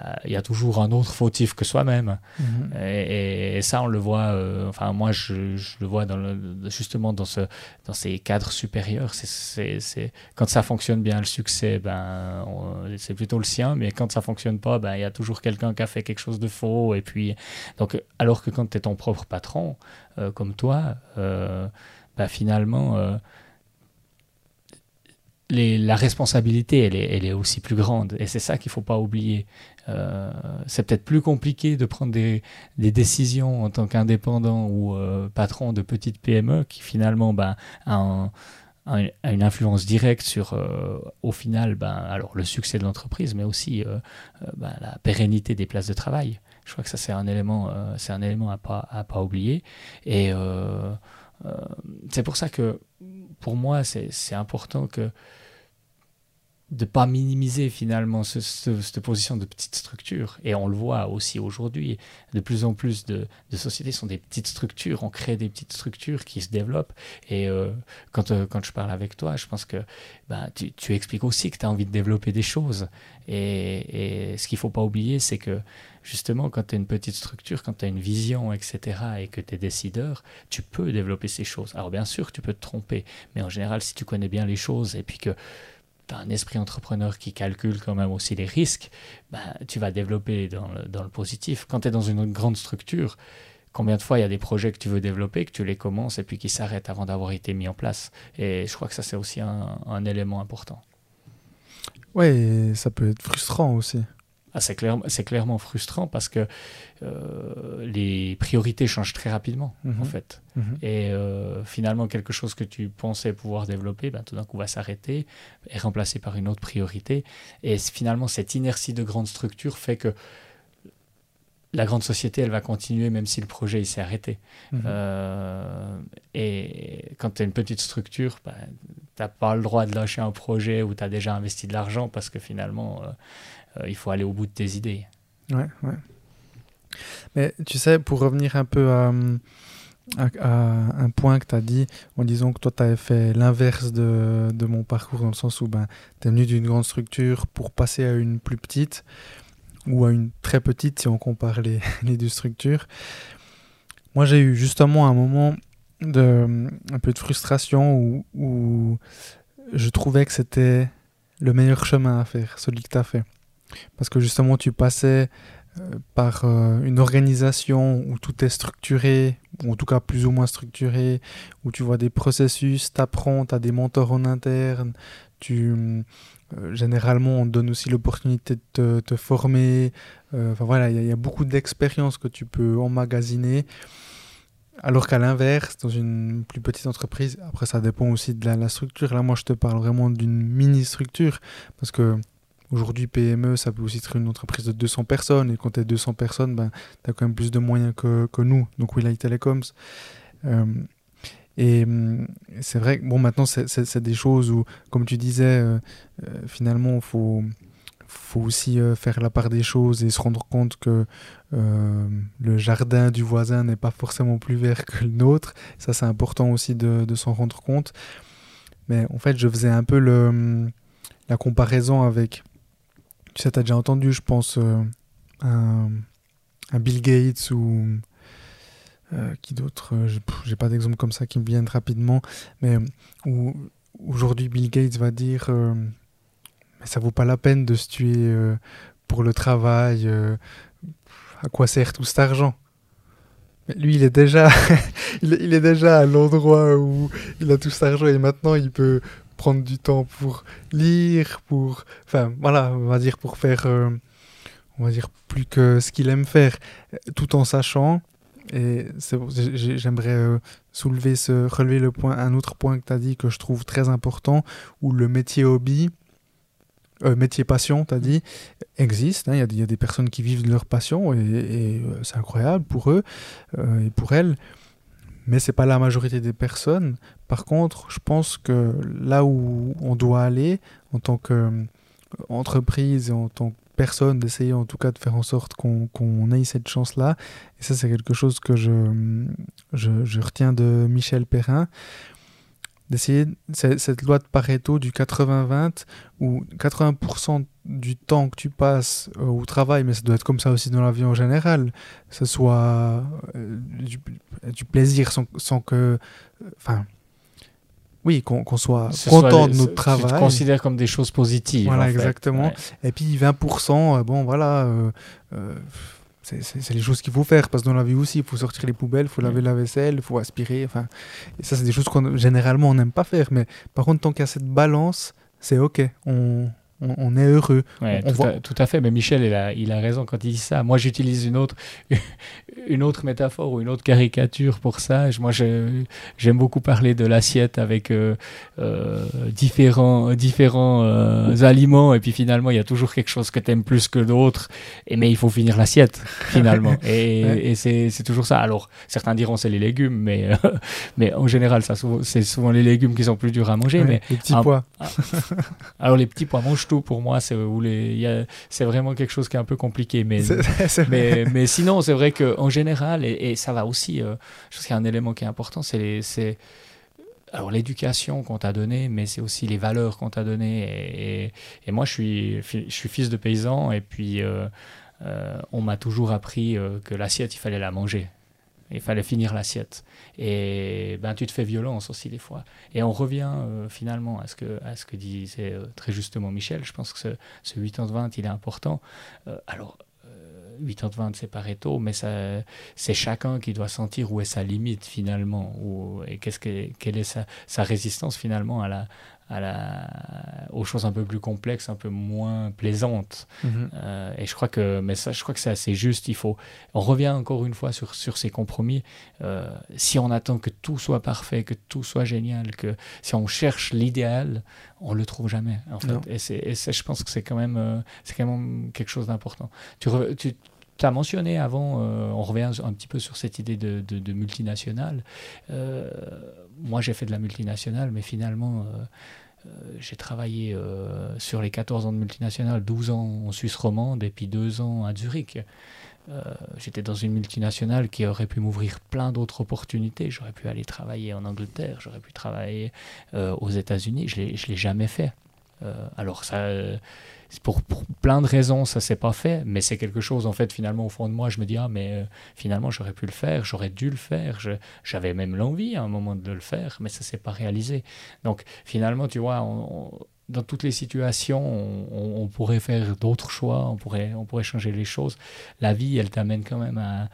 bah, il y a toujours un autre fautif que soi-même. Mhm. Et, ça, on le voit, euh, enfin, moi, je, le vois dans le, justement dans, ce, dans ces cadres supérieurs. C'est, quand ça fonctionne bien, le succès, ben, c'est plutôt le sien, mais quand ça fonctionne pas, ben, il y a toujours quelqu'un qui a fait quelque chose de faux. Et puis, donc, alors que quand tu es ton propre patron, euh, comme toi, euh, ben, finalement, la responsabilité, elle est, elle est, aussi plus grande. Et c'est ça qu'il ne faut pas oublier. Euh, c'est peut-être plus compliqué de prendre des, décisions en tant qu'indépendant ou euh, patron de petite PME qui finalement ben, a, une influence directe sur, euh, au final, ben, alors le succès de l'entreprise, mais aussi ben, la pérennité des places de travail. Je crois que ça, c'est un élément, c'est un élément à pas, à pas oublier. Et c'est pour ça que, pour moi, c'est important que de pas minimiser finalement cette position de petite structure. Et on le voit aussi aujourd'hui, de plus en plus de, sociétés sont des petites structures, on crée des petites structures qui se développent. Et euh, quand, euh, quand je parle avec toi, je pense que ben, tu, expliques aussi que tu as envie de développer des choses. Et, et ce qu'il faut pas oublier, c'est que justement, quand tu as une petite structure, quand tu as une vision, etc., et que tu es décideur, tu peux développer ces choses. Alors bien sûr, tu peux te tromper, mais en général, si tu connais bien les choses et puis que un esprit entrepreneur qui calcule quand même aussi les risques, ben, tu vas développer dans le, positif. Quand tu es dans une grande structure, combien de fois il y a des projets que tu veux développer, que tu les commences et puis qui s'arrêtent avant d'avoir été mis en place. Et je crois que ça, c'est aussi un, un élément important. Oui, ça peut être frustrant aussi. Ah, c'est, clairement frustrant parce que euh, les priorités changent très rapidement, en mhm. fait. Mhm. Et euh, finalement, quelque chose que tu pensais pouvoir développer, ben, tout d'un coup va s'arrêter, est remplacé par une autre priorité. Et finalement, cette inertie de grande structure fait que la grande société, elle va continuer même si le projet s'est arrêté. Mhm. Euh, et quand tu as une petite structure, ben, tu n'as pas le droit de lâcher un projet où tu as déjà investi de l'argent parce que finalement euh, il faut aller au bout de tes idées. Ouais, ouais. Mais tu sais, pour revenir un peu à, un point que tu as dit, en disant que toi, tu avais fait l'inverse de, de, mon parcours, dans le sens où ben, tu es venu d'une grande structure pour passer à une plus petite, ou à une très petite si on compare les, [laughs] les deux structures. Moi, j'ai eu justement un moment de un peu de frustration où, où je trouvais que c'était le meilleur chemin à faire, celui que tu as fait. Parce que justement, tu passais euh, par euh, une organisation où tout est structuré, ou en tout cas plus ou moins structuré, où tu vois des processus, tu apprends, tu as des mentors en interne, tu, euh, généralement on te donne aussi l'opportunité de te, former, enfin voilà, il y, a beaucoup d'expériences que tu peux emmagasiner. Alors qu'à l'inverse, dans une plus petite entreprise, après ça dépend aussi de la, la structure, là moi je te parle vraiment d'une mini-structure, parce que Aujourd'hui, PME, ça peut aussi être une entreprise de 200 personnes. Et quand tu as 200 personnes, ben, tu as quand même plus de moyens que, que nous, donc Light Telecoms. Euh, et hum, c'est vrai que bon, maintenant, c'est des choses où, comme tu disais, euh, euh, finalement, il faut, faut aussi faire la part des choses et se rendre compte que le jardin du voisin n'est pas forcément plus vert que le nôtre. Ça, c'est important aussi de, de s'en rendre compte. Mais en fait, je faisais un peu le, hum, la comparaison avec tu sais, tu as déjà entendu, je pense, euh, un, Bill Gates ou. Euh, qui d'autre euh, J'ai pas d'exemple comme ça qui me viennent rapidement, mais où aujourd'hui Bill Gates va dire Mais ça vaut pas la peine de se tuer pour le travail, à quoi sert tout cet argent? Lui, il est déjà, [laughs] il, est déjà à l'endroit où il a tout cet argent et maintenant il peut prendre du temps pour lire, pour, enfin voilà, on va dire pour faire, euh, on va dire plus que ce qu'il aime faire, tout en sachant. Et j'aimerais euh, soulever ce, relever le point, un autre point que tu as dit que je trouve très important, où le métier hobby, euh, métier passion, tu as dit, existe. Hein. Il y, a des personnes qui vivent de leur passion et, et c'est incroyable pour eux et pour elles mais c'est pas la majorité des personnes. Par contre, je pense que là où on doit aller en tant qu'entreprise euh, et en tant que personne, d'essayer en tout cas de faire en sorte qu'on ait cette chance-là, et ça c'est quelque chose que je, je, je, retiens de Michel Perrin, d'essayer cette loi de Pareto du 80-20 où 80% du temps que tu passes euh, au travail, mais ça doit être comme ça aussi dans la vie en général, que ce soit euh, du, plaisir sans, sans que... Enfin, oui, qu'on soit content de notre travail. Tu te considères comme des choses positives. Voilà, exactement. Et puis 20%, euh, bon voilà, c'est les choses qu'il faut faire. Parce que dans la vie aussi il faut sortir les poubelles il faut laver la vaisselle il faut aspirer enfin. Et ça c'est des choses qu'on généralement on n'aime pas faire. Mais par contre tant qu'il y a cette balance c'est ok. On, on, est heureux. tout, à, fait, mais Michel, il a, il a raison quand il dit ça. Moi, j'utilise une autre, [laughs] une autre métaphore ou une autre caricature pour ça. Moi, j'aime beaucoup parler de l'assiette avec euh, euh, différents, différents euh, aliments, et puis finalement, il y a toujours quelque chose que tu aimes plus que d'autres, mais il faut finir l'assiette, finalement. [laughs] et, et c'est toujours ça. Alors, certains diront c'est les légumes, mais, [laughs] mais en général, c'est souvent les légumes qui sont plus durs à manger. mais, les petits pois. alors, les petits pois mangent pour moi, c'est c'est vraiment quelque chose qui est un peu compliqué. Mais, mais, mais, sinon, c'est vrai qu'en général, et, ça va aussi, euh, je pense qu'il y a un élément qui est important, c'est alors l'éducation qu'on t'a donnée, mais c'est aussi les valeurs qu'on t'a données. Et, et, moi, je suis, je suis fils de paysan, et puis euh, euh, on m'a toujours appris que l'assiette, il fallait la manger. Il fallait finir l'assiette. Et ben, tu te fais violence aussi des fois. Et on revient euh, finalement à ce, que, à ce que disait euh, très justement Michel. Je pense que ce, ce 80-20, il est important. Euh, alors, 80-20, c'est Pareto, mais c'est chacun qui doit sentir où est sa limite finalement, où, et qu'est-ce que, quelle est sa, sa, résistance finalement à la, à la, aux choses un peu plus complexes, un peu moins plaisantes. Mhm. Euh, et je crois que, mais ça, je crois que c'est assez juste. Il faut, on revient encore une fois sur, sur ces compromis. Euh, si on attend que tout soit parfait, que tout soit génial, que si on cherche l'idéal, on le trouve jamais. En fait. Et, c'est, je pense que c'est quand même, euh, c'est quand même quelque chose d'important. Tu, tu tu as mentionné avant, on revient un petit peu sur cette idée de, multinationale. moi, j'ai fait de la multinationale, mais finalement, euh, j'ai travaillé euh, sur les 14 ans de multinationale, 12 ans en Suisse romande et puis 2 ans à Zurich. Euh, j'étais dans une multinationale qui aurait pu m'ouvrir plein d'autres opportunités. J'aurais pu aller travailler en Angleterre, j'aurais pu travailler aux États-Unis. Je ne l'ai jamais fait. alors ça, pour, plein de raisons, ça s'est pas fait, mais c'est quelque chose, en fait, finalement, au fond de moi, je me dis, ah, mais euh, finalement, j'aurais pu le faire, j'aurais dû le faire, j'avais même l'envie à un moment de le faire, mais ça s'est pas réalisé. Donc, finalement, tu vois, dans toutes les situations, on, pourrait faire d'autres choix, on pourrait, on pourrait changer les choses. La vie, elle t'amène quand même à,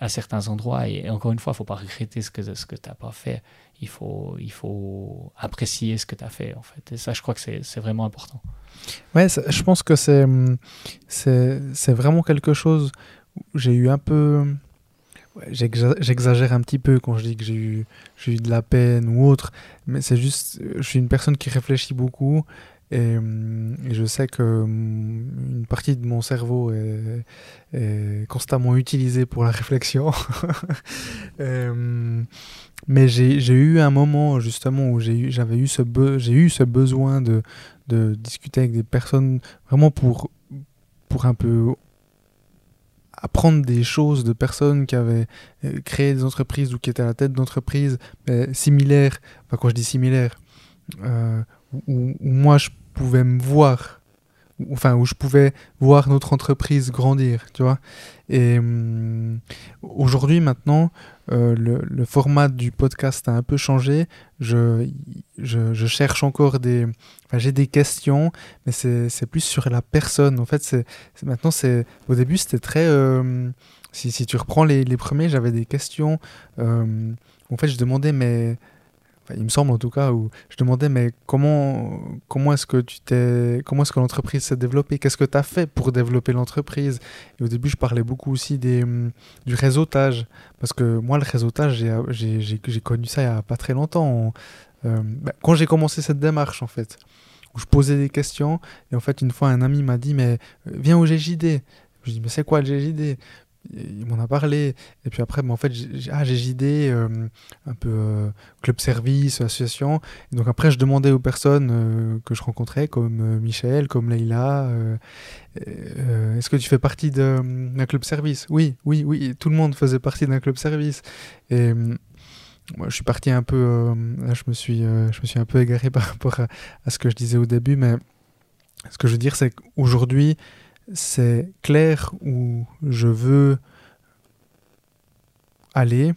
à, certains endroits, et, encore une fois, il faut pas regretter ce que, ce que tu n'as pas fait il faut, il faut apprécier ce que tu as fait, en fait. Et ça, je crois que c'est vraiment important. Ouais, je pense que c'est c'est vraiment quelque chose où j'ai eu un peu... J'exagère un petit peu quand je dis que j'ai eu, eu de la peine ou autre, mais c'est juste, je suis une personne qui réfléchit beaucoup et, je sais que une partie de mon cerveau est, est constamment utilisée pour la réflexion. [laughs] Mais j'ai eu un moment justement où j'avais eu, ce j'ai eu ce besoin de, de, discuter avec des personnes vraiment pour, pour un peu apprendre des choses de personnes qui avaient euh, créé des entreprises ou qui étaient à la tête d'entreprises similaires, quand je dis similaires, euh, où, moi je pouvais me voir, enfin où je pouvais voir notre entreprise grandir, tu vois. Et hum, aujourd'hui maintenant, euh, le, format du podcast a un peu changé. Je, je, cherche encore des... Enfin, j'ai des questions, mais c'est plus sur la personne. En fait, c'est maintenant, c'est au début, c'était très... Euh, si, si, tu reprends les, les premiers, j'avais des questions. Euh, en fait, je demandais, mais il me semble en tout cas, où je demandais, mais comment, comment est-ce que tu t'es, comment est-ce que l'entreprise s'est développée? Qu'est-ce que tu as fait pour développer l'entreprise? Et au début, je parlais beaucoup aussi des, hum, du réseautage, parce que moi, le réseautage, j'ai connu ça il n'y a pas très longtemps. Euh, bah, quand j'ai commencé cette démarche, en fait, où je posais des questions, et en fait, une fois, un ami m'a dit, mais euh, viens au GJD. Je dis, mais c'est quoi le GJD il m'en a parlé. Et puis après, en fait, j'ai ah, JD, euh, un peu euh, club service, association. Et donc après, je demandais aux personnes euh, que je rencontrais, comme Michel, comme Leïla, est-ce que tu fais partie d'un club service? Oui, oui, oui. Tout le monde faisait partie d'un club service. Et moi, je suis parti un peu. je me, suis, je me suis un peu égaré [laughs] par rapport à, ce que je disais au début, mais ce que je veux dire, c'est qu'aujourd'hui, c'est clair où je veux aller.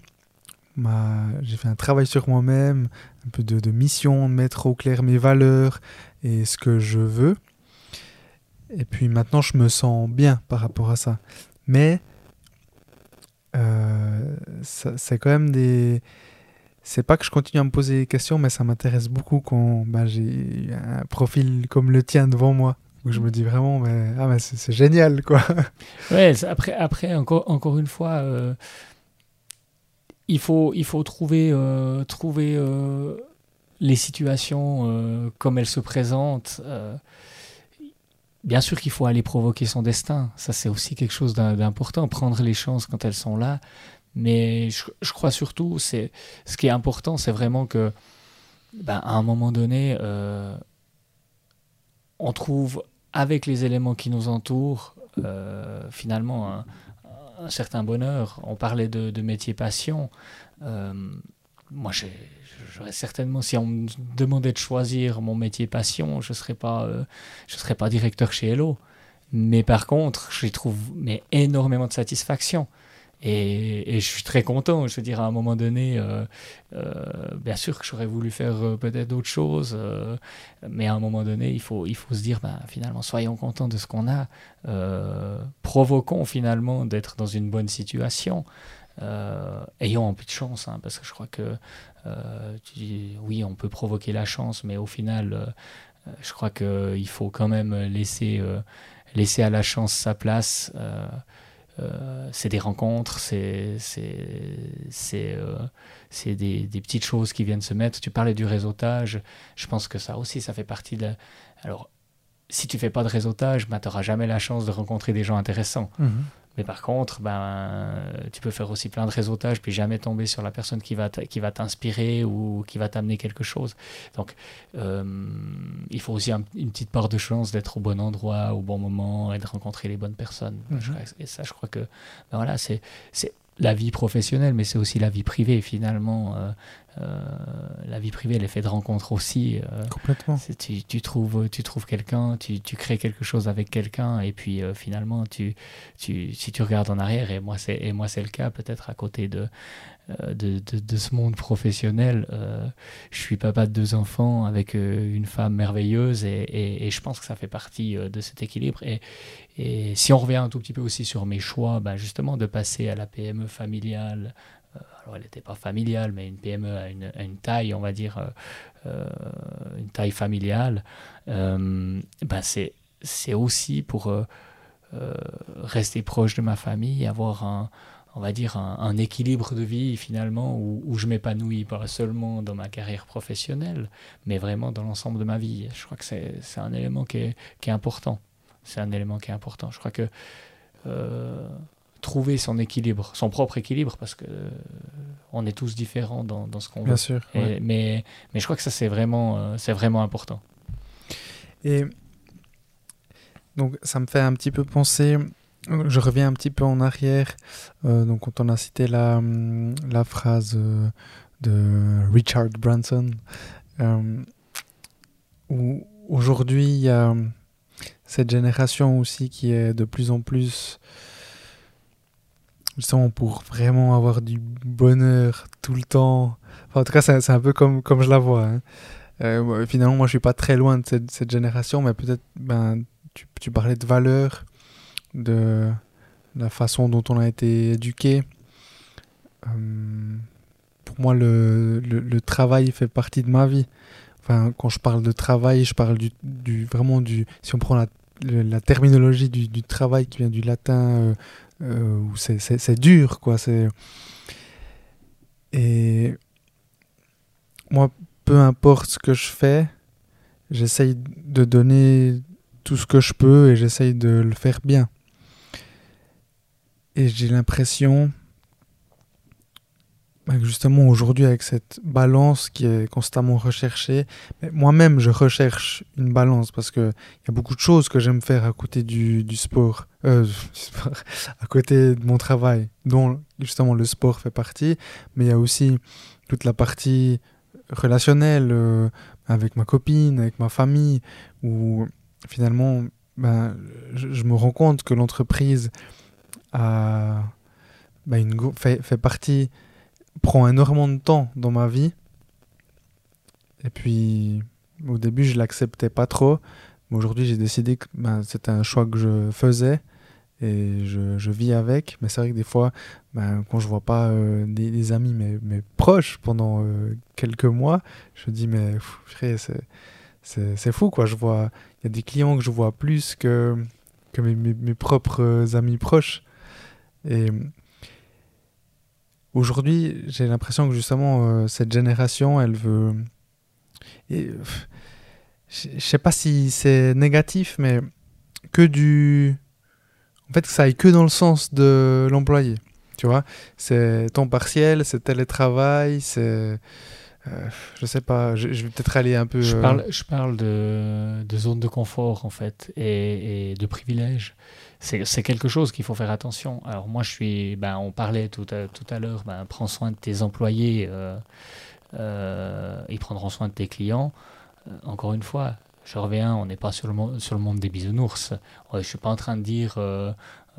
J'ai fait un travail sur moi-même, un peu de, mission, de mettre au clair mes valeurs et ce que je veux. Et puis maintenant, je me sens bien par rapport à ça. Mais euh, c'est quand même des. C'est pas que je continue à me poser des questions, mais ça m'intéresse beaucoup quand bah, j'ai un profil comme le tien devant moi où je me dis vraiment, mais, ah, mais c'est génial, quoi. [laughs] Ouais, après, après encore, encore une fois, euh, il, faut, il faut trouver, euh, trouver euh, les situations comme elles se présentent. bien sûr qu'il faut aller provoquer son destin, ça c'est aussi quelque chose d'important, prendre les chances quand elles sont là. Mais je, je crois surtout, c'est ce qui est important, c'est vraiment que, ben, à un moment donné, on trouve avec les éléments qui nous entourent finalement un, certain bonheur. On parlait de, métier passion. moi, j'aurais certainement, si on me demandait de choisir mon métier passion, je ne serais, pas, je serais pas directeur chez Hello. Mais par contre, j'y trouve mais énormément de satisfaction. Et, je suis très content. Je veux dire, à un moment donné, euh, euh, bien sûr que j'aurais voulu faire euh, peut-être d'autres choses, mais à un moment donné, il faut, il faut se dire, ben, finalement, soyons contents de ce qu'on a, provoquons finalement d'être dans une bonne situation. ayons un peu de chance, hein, parce que je crois que tu dis, oui, on peut provoquer la chance, mais au final, je crois qu'il faut quand même laisser laisser à la chance sa place. Euh, c'est des rencontres, c'est euh, des, des, petites choses qui viennent se mettre. Tu parlais du réseautage, je pense que ça aussi, ça fait partie de... Alors, si tu fais pas de réseautage, ben, tu n'auras jamais la chance de rencontrer des gens intéressants. Mhm. Mais par contre, ben, tu peux faire aussi plein de réseautage, puis jamais tomber sur la personne qui va, t'inspirer ou qui va t'amener quelque chose. Donc, euh, il faut aussi une petite part de chance d'être au bon endroit, au bon moment et de rencontrer les bonnes personnes. Mhm. Et ça, je crois que ben voilà, c'est la vie professionnelle, mais c'est aussi la vie privée finalement. Euh, euh, la vie privée, l'effet de rencontre aussi. Euh, Complètement. Tu, tu, trouves, tu trouves quelqu'un, tu, tu, crées quelque chose avec quelqu'un, et puis finalement, tu, tu, si tu regardes en arrière, et moi c'est, et moi c'est le cas, peut-être à côté de, euh, de, de, ce monde professionnel. Euh, je suis papa de deux enfants avec euh, une femme merveilleuse et, et, je pense que ça fait partie de cet équilibre. Et, et, si on revient un tout petit peu aussi sur mes choix, ben justement de passer à la PME familiale, alors elle n'était pas familiale, mais une PME à une, taille, on va dire, une taille familiale, ben c'est, aussi pour rester proche de ma famille, avoir un, on va dire, un, équilibre de vie finalement où, je m'épanouis pas seulement dans ma carrière professionnelle, mais vraiment dans l'ensemble de ma vie. Je crois que c'est un élément qui est, qui est important. C'est un élément qui est important. Je crois que euh, trouver son équilibre, son propre équilibre, parce que euh, on est tous différents dans, dans ce qu'on veut. Bien sûr. mais, mais je crois que ça, c'est vraiment, euh, c'est vraiment important. Et donc, ça me fait un petit peu penser je reviens un petit peu en arrière. Euh, donc, quand on a cité la, la phrase de Richard Branson, où aujourd'hui il y a cette génération aussi qui est de plus en plus justement pour vraiment avoir du bonheur tout le temps. en tout cas, c'est un peu comme, comme je la vois. Hein. finalement, moi, je suis pas très loin de cette, cette génération, mais peut-être, ben, tu, tu, parlais de valeurs de la façon dont on a été éduqué. Euh, pour moi, le, le, travail fait partie de ma vie. Enfin, quand je parle de travail, je parle du, du vraiment du. Si on prend la, la terminologie du, du, travail qui vient du latin, euh, euh, c'est dur, quoi. Et moi, peu importe ce que je fais, j'essaye de donner tout ce que je peux et j'essaye de le faire bien. Et j'ai l'impression justement aujourd'hui avec cette balance qui est constamment recherchée, moi-même je recherche une balance parce qu'il y a beaucoup de choses que j'aime faire à côté du, du sport, euh, [laughs] à côté de mon travail, dont justement le sport fait partie, mais il y a aussi toute la partie relationnelle euh, avec ma copine, avec ma famille, où finalement ben, je me rends compte que l'entreprise bah, une, fait, fait partie, prend énormément de temps dans ma vie. Et puis, au début, je l'acceptais pas trop. Mais aujourd'hui, j'ai décidé que ben, c'était un choix que je faisais et je, je vis avec. Mais c'est vrai que des fois, ben, quand je vois pas euh, des, amis, mais, mais, proches pendant euh, quelques mois, je dis, mais c'est fou, quoi. Je vois, il y a des clients que je vois plus que, que mes, mes, mes propres amis proches. Et aujourd'hui, j'ai l'impression que justement, euh, cette génération, elle veut. Et, je sais pas si c'est négatif, mais que du. En fait, que ça aille que dans le sens de l'employé. Tu vois, c'est temps partiel, c'est télétravail, c'est. euh, je sais pas, je, vais peut-être aller un peu. Je parle, je parle de, de zone de confort en fait et, de privilèges. C'est quelque chose qu'il faut faire attention. Alors moi je suis, ben, on parlait tout à, tout à l'heure, ben, prends soin de tes employés, ils prendront soin de tes clients. encore une fois, je reviens, on n'est pas sur le, sur le monde des bisounours. Je ne suis pas en train de dire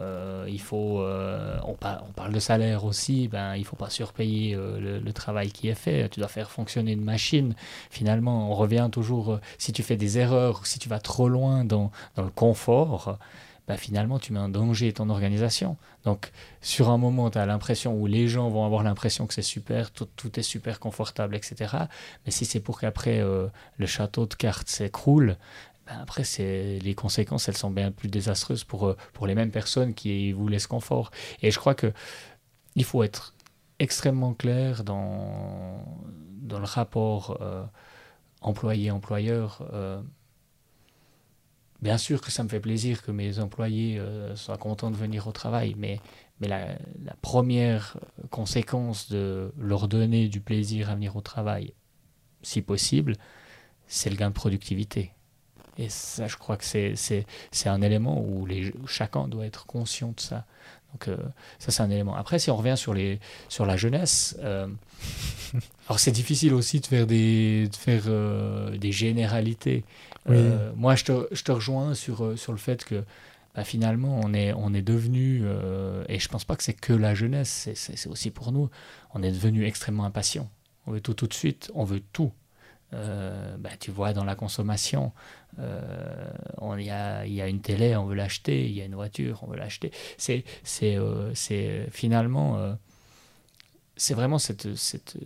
euh, il faut, euh, on, parle de salaire aussi, ben, il ne faut pas surpayer euh, le, travail qui est fait. Tu dois faire fonctionner une machine. Finalement, on revient toujours, si tu fais des erreurs, si tu vas trop loin dans, dans le confort, ben, finalement, tu mets en danger ton organisation. Donc, sur un moment, tu as l'impression où les gens vont avoir l'impression que c'est super, tout, tout, est super confortable, etc. Mais si c'est pour qu'après le château de cartes s'écroule, ben, après, les conséquences, elles sont bien plus désastreuses pour, euh, pour les mêmes personnes qui vous laissent confort. Et je crois que il faut être extrêmement clair dans, dans le rapport euh, employé-employeur. Euh. Bien sûr que ça me fait plaisir que mes employés soient contents de venir au travail, mais, mais la, la, première conséquence de leur donner du plaisir à venir au travail, si possible, c'est le gain de productivité. Et ça, je crois que c'est un élément où, les, chacun doit être conscient de ça. Donc euh, ça, c'est un élément. Après, si on revient sur, les, sur la jeunesse, euh, [laughs] alors c'est difficile aussi de faire des, de faire, euh, des généralités. Moi, je te, rejoins sur, sur le fait que bah, finalement, on est, on est devenu, et je pense pas que c'est que la jeunesse, c'est aussi pour nous, on est devenu extrêmement impatient. On veut tout tout de suite, on veut tout. Euh, bah, tu vois, dans la consommation, euh, il y, a, y, a, une télé, on veut l'acheter, il y a une voiture, on veut l'acheter. C'est euh, finalement, c'est vraiment cette, cette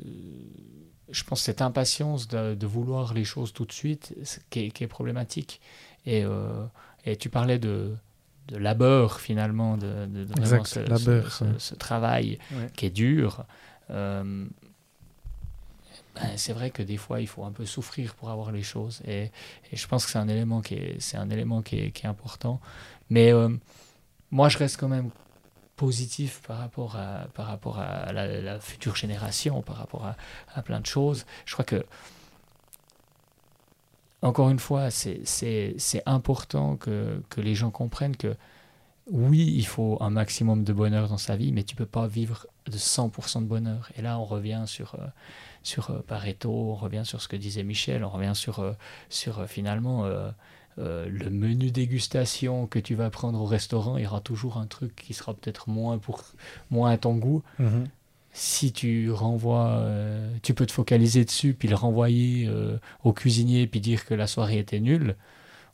je pense, cette impatience de, vouloir les choses tout de suite qui est, qui est problématique. Et, et, tu parlais de, de labeur, finalement, de, de, ce, ce, travail qui est dur. Ben, c'est vrai que des fois, il faut un peu souffrir pour avoir les choses. Et, je pense que c'est un élément qui est, c'est un élément qui est, qui est important. Mais euh, moi, je reste quand même positif par rapport à, par rapport à la, future génération, par rapport à, plein de choses. Je crois que, encore une fois, c'est, important que, que les gens comprennent que oui, il faut un maximum de bonheur dans sa vie, mais tu peux pas vivre de 100% de bonheur. Et là, on revient sur, euh, sur euh, Pareto, on revient sur ce que disait Michel, on revient sur, euh, sur finalement le menu dégustation que tu vas prendre au restaurant. Il y aura toujours un truc qui sera peut-être moins, pour, moins à ton goût. Mhm. Si tu renvoies, tu peux te focaliser dessus, puis le renvoyer au cuisinier, puis dire que la soirée était nulle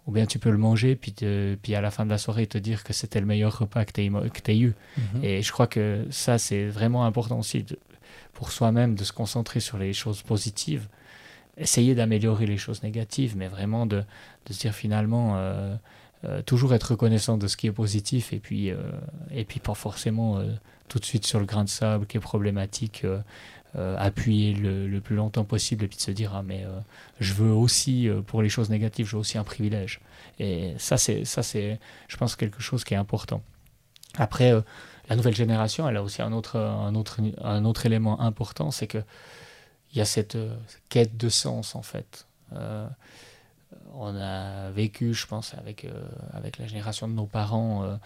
ou bien tu peux le manger, puis, puis à la fin de la soirée te dire que c'était le meilleur repas que tu aies, eu. Mhm. Et je crois que ça, c'est vraiment important aussi pour soi-même de se concentrer sur les choses positives, essayer d'améliorer les choses négatives, mais vraiment de, de se dire finalement, euh, euh, toujours être reconnaissant de ce qui est positif, et puis, euh, et puis pas forcément tout de suite sur le grain de sable qui est problématique. Appuyer le, plus longtemps possible et puis de se dire ah mais je veux aussi pour les choses négatives je veux aussi un privilège et ça c'est ça c'est je pense quelque chose qui est important après la nouvelle génération elle a aussi un autre un autre un autre élément important c'est que il y a cette quête de sens en fait on a vécu, je pense, avec, avec la génération de nos parents,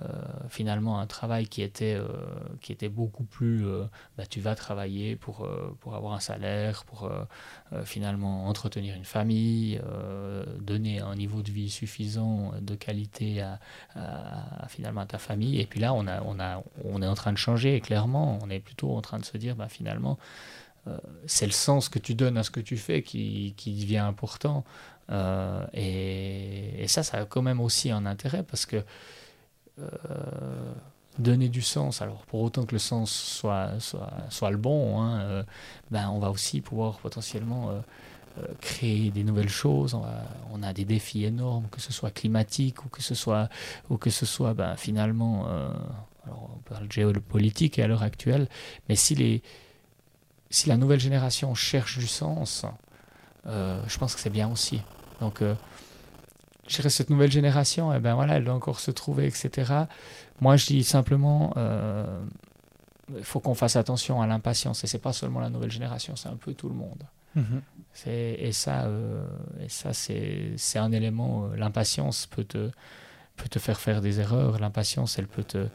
euh, finalement un travail qui était, euh, beaucoup plus... Euh, bah, tu vas travailler pour, avoir un salaire, pour finalement entretenir une famille, donner un niveau de vie suffisant, de qualité à, finalement ta famille. Et puis là, on, a, on, a, on est en train de changer, clairement. On est plutôt en train de se dire, bah, finalement, c'est le sens que tu donnes à ce que tu fais qui, qui devient important. et, et, ça, ça a quand même aussi un intérêt parce que euh, donner du sens, alors pour autant que le sens soit, soit, le bon, hein, euh, ben on va aussi pouvoir potentiellement euh, créer des nouvelles choses. On, a des défis énormes, que ce soit climatique ou que ce soit, ou que ce soit ben, finalement, alors on parle géopolitique à l'heure actuelle, mais si, les, si la nouvelle génération cherche du sens, je pense que c'est bien aussi. Donc je dirais, cette nouvelle génération, eh ben voilà, elle doit encore se trouver, etc. Moi, je dis simplement, euh, il faut qu'on fasse attention à l'impatience. Et c'est pas seulement la nouvelle génération, c'est un peu tout le monde. Mhm. Et ça, euh, et ça c'est un élément. Euh, l'impatience peut te, peut te faire faire des erreurs. L'impatience, elle peut te,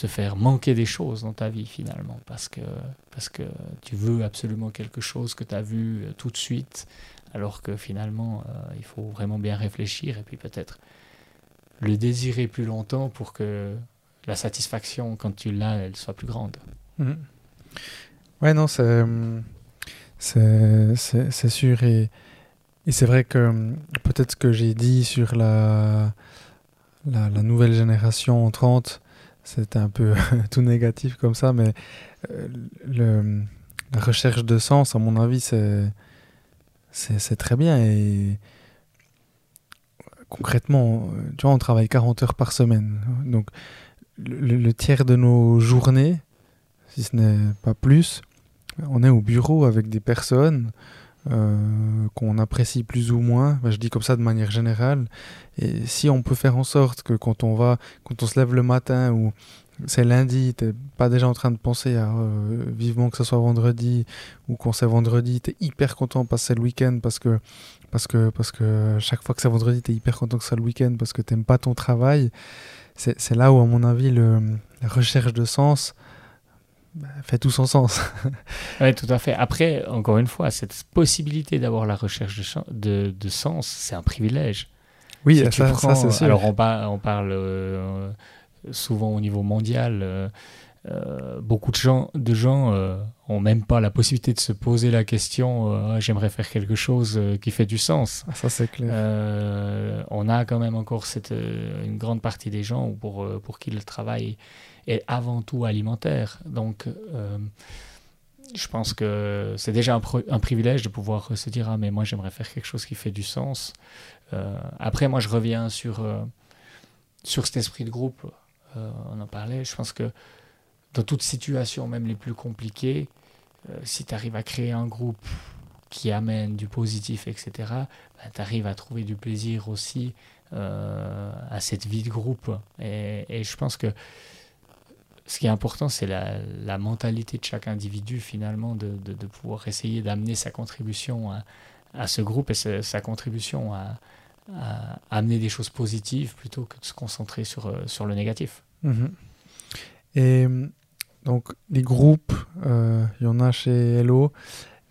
te faire manquer des choses dans ta vie finalement. Parce que, parce que tu veux absolument quelque chose que tu as vu euh, tout de suite. Alors que finalement, il faut vraiment bien réfléchir et puis peut-être le désirer plus longtemps pour que la satisfaction, quand tu l'as, elle soit plus grande. Mhm. Ouais, non, c'est c'est sûr. Et, et c'est vrai que peut-être ce que j'ai dit sur la, la, nouvelle génération en 30, c'était un peu [laughs] tout négatif comme ça, mais euh, la recherche de sens, à mon avis, c'est c'est très bien. Et concrètement, tu vois, on travaille 40 heures par semaine. Donc, le tiers de nos journées, si ce n'est pas plus, on est au bureau avec des personnes euh, qu'on apprécie plus ou moins, je dis comme ça de manière générale, et si on peut faire en sorte que quand on va, quand on se lève le matin ou c'est lundi, t'es pas déjà en train de penser à euh, vivement que ce soit vendredi ou qu'on c'est vendredi, t'es hyper content de passer le week-end parce que parce que parce que chaque fois que c'est vendredi, t'es hyper content que ce soit le week-end parce que t'aimes pas ton travail. C'est là où à mon avis le, la recherche de sens bah, fait tout son sens. [laughs] oui, tout à fait. Après, encore une fois, cette possibilité d'avoir la recherche de, de, sens, c'est un privilège. Oui, ça, c'est sûr. Alors, on, on parle euh, souvent au niveau mondial. Euh, euh, beaucoup de gens, de gens ont même pas la possibilité de se poser la question ah, j'aimerais faire quelque chose qui fait du sens. Ah, ça, c'est clair. on a quand même encore cette, une grande partie des gens pour, pour qui le travail est avant tout alimentaire. Donc, euh, je pense que c'est déjà un, privilège de pouvoir se dire ah mais moi j'aimerais faire quelque chose qui fait du sens. Euh, après moi je reviens sur euh, sur cet esprit de groupe. on en parlait. Je pense que dans toute situation, même les plus compliquées, si tu arrives à créer un groupe qui amène du positif, etc., ben, tu arrives à trouver du plaisir aussi à cette vie de groupe. Et, et je pense que ce qui est important, c'est la, mentalité de chaque individu, finalement, de, pouvoir essayer d'amener sa contribution à, ce groupe et sa, contribution à, amener des choses positives plutôt que de se concentrer sur, euh, le négatif. Mhm. Et donc, les groupes, euh, il y en a chez Hello.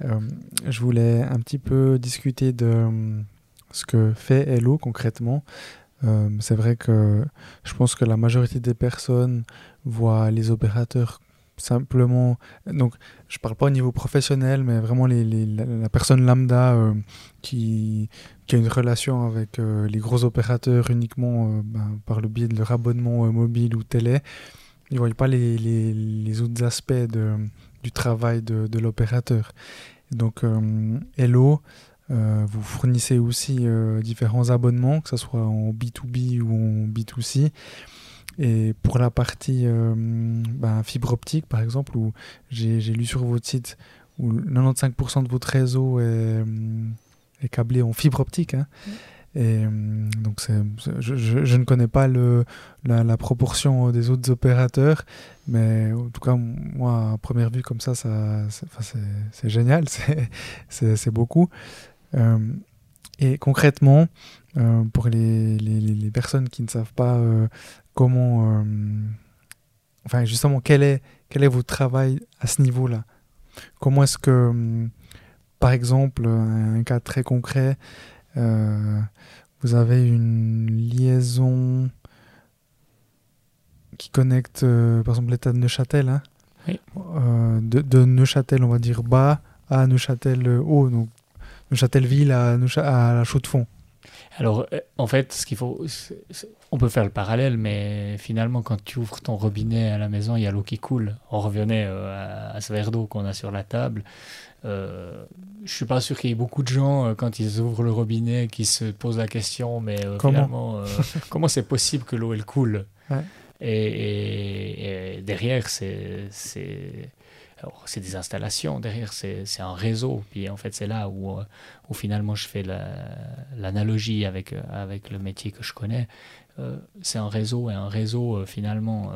Euh, je voulais un petit peu discuter de ce que fait Hello concrètement. C'est vrai que je pense que la majorité des personnes voit les opérateurs simplement. Donc, je parle pas au niveau professionnel, mais vraiment les, la, personne lambda euh, qui, qui, a une relation avec euh, les gros opérateurs uniquement euh, ben, par le biais de leur abonnement mobile ou télé. Ils ne voient pas les, les, autres aspects de, du travail de l'opérateur. Donc, Hello. Vous fournissez aussi différents abonnements, que ce soit en B2B ou en B2C. Et pour la partie euh, ben, fibre optique, par exemple, où j'ai lu sur votre site où 95% de votre réseau est, euh, est, câblé en fibre optique. Hein. Et euh, donc, je, je, ne connais pas le, la, proportion des autres opérateurs, mais en tout cas, moi, à première vue, comme ça, ça c'est génial, [laughs] c'est beaucoup. Et concrètement, pour les, les, les, personnes qui ne savent pas comment, euh, enfin justement, quel est, quel est votre travail à ce niveau-là? Comment est-ce que, euh, par exemple, un cas très concret, euh, vous avez une liaison qui connecte, par exemple, l'état de Neuchâtel, hein? De, de, Neuchâtel, on va dire bas, à Neuchâtel haut, donc Neuchâtel ville à, la Chaux-de-Fonds. Alors, en fait, ce qu'il faut, on peut faire le parallèle, mais finalement, quand tu ouvres ton robinet à la maison, il y a l'eau qui coule. On revenait euh, à, ce verre d'eau qu'on a sur la table. Euh, je suis pas sûr qu'il y ait beaucoup de gens, euh, quand ils ouvrent le robinet, qui se posent la question, mais euh, comment finalement, [laughs] comment c'est possible que l'eau, elle coule? Et, derrière, c'est c'est des installations, derrière c'est un réseau. Puis en fait c'est là où, où finalement je fais l'analogie avec, avec le métier que je connais. Euh, c'est un réseau et un réseau euh, finalement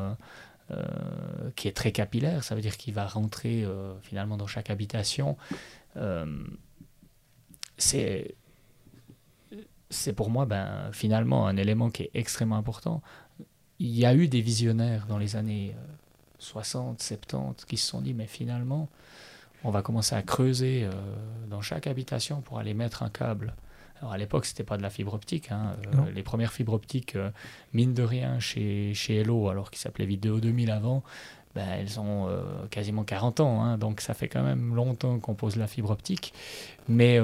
qui est très capillaire, ça veut dire qu'il va rentrer finalement dans chaque habitation. c'est c'est pour moi ben, finalement un élément qui est extrêmement important. Il y a eu des visionnaires dans les années 60, 70 qui se sont dit mais finalement on va commencer à creuser euh, dans chaque habitation pour aller mettre un câble. Alors à l'époque, c'était pas de la fibre optique. Hein. Euh, les premières fibres optiques, euh, mine de rien, chez, chez Hello, alors qu'il s'appelait Vidéo 2000 avant, ben, elles ont quasiment 40 ans. Hein. donc ça fait quand même longtemps qu'on pose la fibre optique. Mais,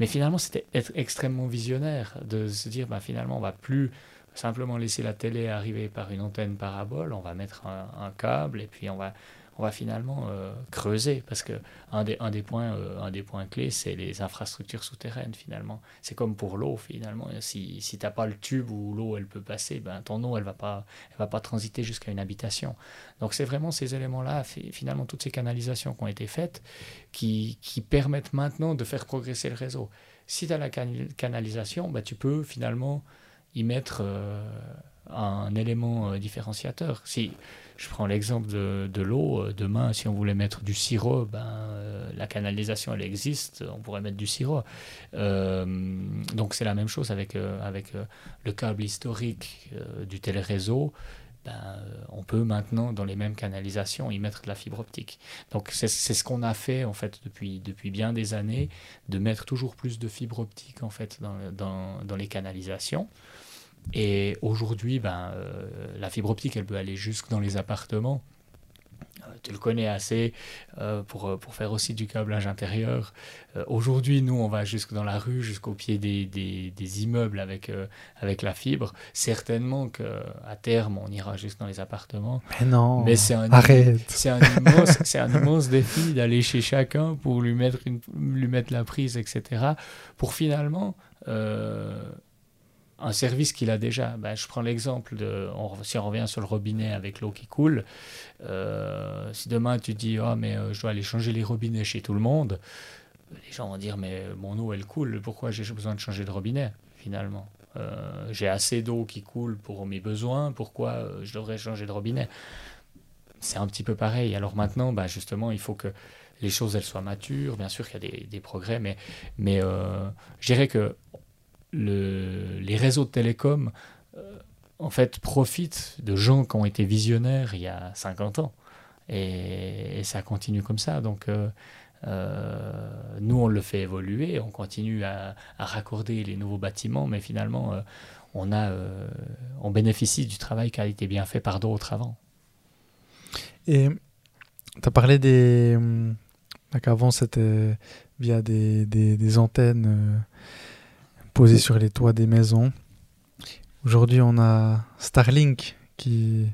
mais finalement, c'était être extrêmement visionnaire de se dire ben, finalement, on va plus simplement laisser la télé arriver par une antenne parabole, on va mettre un câble et puis on va on va finalement euh, creuser parce que un des, un des points, euh, un des points clés, c'est les infrastructures souterraines finalement. C'est comme pour l'eau finalement. Si, si tu n'as pas le tube où l'eau elle peut passer, ben, ton eau elle va pas, va pas transiter jusqu'à une habitation. Donc c'est vraiment ces éléments-là, finalement toutes ces canalisations qui ont été faites, qui, qui permettent maintenant de faire progresser le réseau. Si tu as la canalisation, ben, tu peux finalement y mettre euh, un élément différenciateur. Si je prends l'exemple de, l'eau. Euh, demain, si on voulait mettre du sirop, ben, euh, la canalisation, elle existe, on pourrait mettre du sirop. Euh, donc c'est la même chose avec, avec le câble historique du téléréseau. Ben, on peut maintenant, dans les mêmes canalisations, y mettre de la fibre optique. Donc c'est ce qu'on a fait en fait depuis, depuis bien des années, de mettre toujours plus de fibre optique en fait dans, dans, dans les canalisations. Et aujourd'hui, ben, euh, la fibre optique, elle peut aller jusque dans les appartements. Euh, tu le connais assez euh, pour, pour faire aussi du câblage intérieur. Aujourd'hui, nous, on va jusque dans la rue, jusqu'au pied des, des, des, immeubles avec, avec la fibre. Certainement qu'à terme, on ira jusque dans les appartements. Mais non, Mais c'est un, arrête. C'est un, immense, un immense défi d'aller chez chacun pour lui mettre, une, lui mettre la prise, etc. Pour finalement un service qu'il a déjà. Ben, je prends l'exemple de, si on revient sur le robinet avec l'eau qui coule, euh, si demain tu dis, oh, mais euh, je dois aller changer les robinets chez tout le monde, les gens vont dire, mais mon eau elle coule, pourquoi j'ai besoin de changer de robinet finalement? Euh, J'ai assez d'eau qui coule pour mes besoins, pourquoi je devrais changer de robinet? C'est un petit peu pareil. Alors maintenant, ben, justement, il faut que les choses elles soient matures. Bien sûr qu'il y a des, des, progrès, mais, mais je dirais que les réseaux de télécom, euh, en fait, profitent de gens qui ont été visionnaires il y a 50 ans. Et, ça continue comme ça. Donc, euh, euh, nous, on le fait évoluer, on continue à, raccorder les nouveaux bâtiments, mais finalement, on, a, on bénéficie du travail qui a été bien fait par d'autres avant. Et tu as parlé des. Qu'avant, c'était via des antennes posé sur les toits des maisons. Aujourd'hui, on a Starlink qui,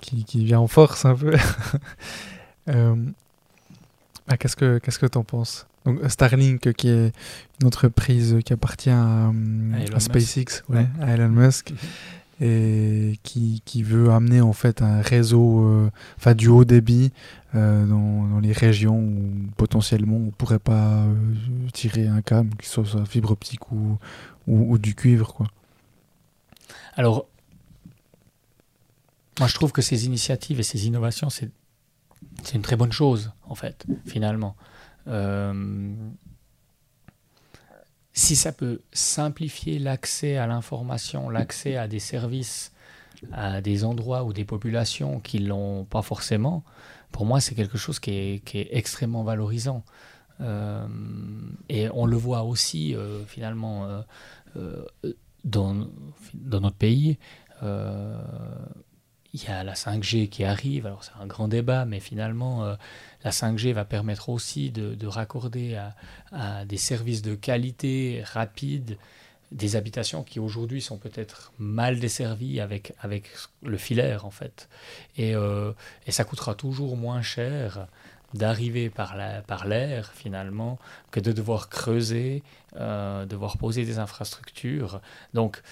qui, vient en force un peu. [laughs] euh, ah, qu'est-ce que qu'est-ce que t'en penses? Donc Starlink, qui est une entreprise qui appartient à, SpaceX, ouais, à Elon Musk. Et qui, qui, veut amener en fait un réseau euh, enfin du haut débit euh, dans, dans, les régions où potentiellement on pourrait pas euh, tirer un câble qui soit, soit fibre optique ou, ou, du cuivre quoi. Alors moi je trouve que ces initiatives et ces innovations c'est c'est une très bonne chose en fait finalement si ça peut simplifier l'accès à l'information, l'accès à des services, à des endroits ou des populations qui ne l'ont pas forcément, pour moi, c'est quelque chose qui est, extrêmement valorisant. Euh, et on le voit aussi, euh, finalement, euh, dans, notre pays il y a la 5G qui arrive, alors c'est un grand débat, mais finalement, la 5G va permettre aussi de, raccorder à, des services de qualité rapide des habitations qui aujourd'hui sont peut-être mal desservies avec, le filaire, en fait. Et, euh, et ça coûtera toujours moins cher d'arriver par l'air, par finalement, que de devoir creuser, euh, devoir poser des infrastructures. Donc,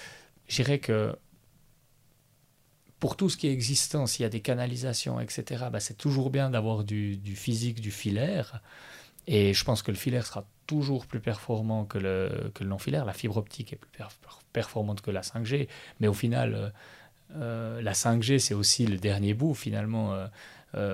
je dirais que pour tout ce qui est existant, s'il y a des canalisations, etc., bah, c'est toujours bien d'avoir du, physique, du filaire. Et je pense que le filaire sera toujours plus performant que le, que non-filaire. La fibre optique est plus performante que la 5G. Mais au final, euh, la 5G, c'est aussi le dernier bout finalement. Euh,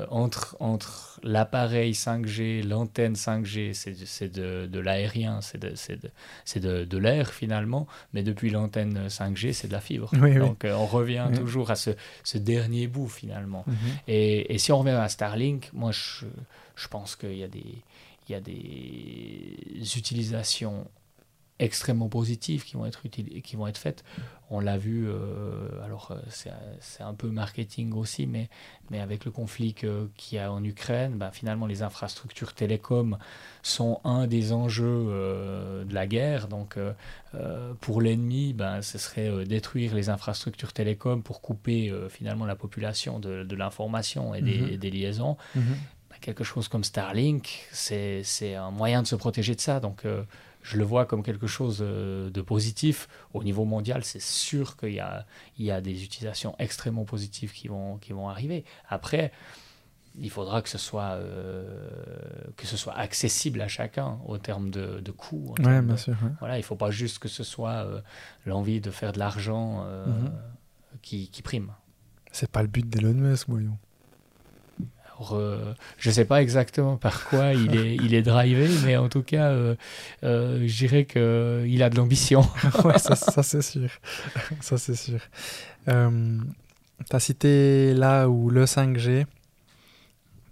entre, entre l'appareil 5G, l'antenne 5G, c'est de, de l'aérien, c'est de, de, de l'air finalement, mais depuis l'antenne 5G, c'est de la fibre. Donc euh, on revient toujours à ce, ce, dernier bout finalement. Mhm. et, et, si on revient à Starlink, moi je, je pense qu'il y, a des, il y a des utilisations extrêmement positives qui vont être, qui vont être faites. On l'a vu, euh, alors euh, c'est un peu marketing aussi, mais, mais avec le conflit qu'il y a en Ukraine, ben, finalement les infrastructures télécom sont un des enjeux euh, de la guerre. Donc pour l'ennemi, ben, ce serait détruire les infrastructures télécom pour couper finalement la population de, de l'information et, des, mhm. liaisons. Mhm. Ben, quelque chose comme Starlink, c'est un moyen de se protéger de ça. Donc je le vois comme quelque chose euh, de positif. Au niveau mondial, c'est sûr qu'il y a, il y a des utilisations extrêmement positives qui vont, qui vont arriver. Après, il faudra que ce soit, euh, que ce soit accessible à chacun au terme de, de bien sûr. Voilà, il ne faut pas juste que ce soit euh, l'envie de faire de l'argent mhm. qui, qui prime. C'est pas le but d'Elon Musk, voyons. Euh, je ne sais pas exactement par quoi il est, [laughs] il est drivé, mais en tout cas, euh, euh, je dirais qu'il a de l'ambition. [laughs] ouais, ça, c'est sûr. ça c'est sûr. tu as cité là ou le 5G.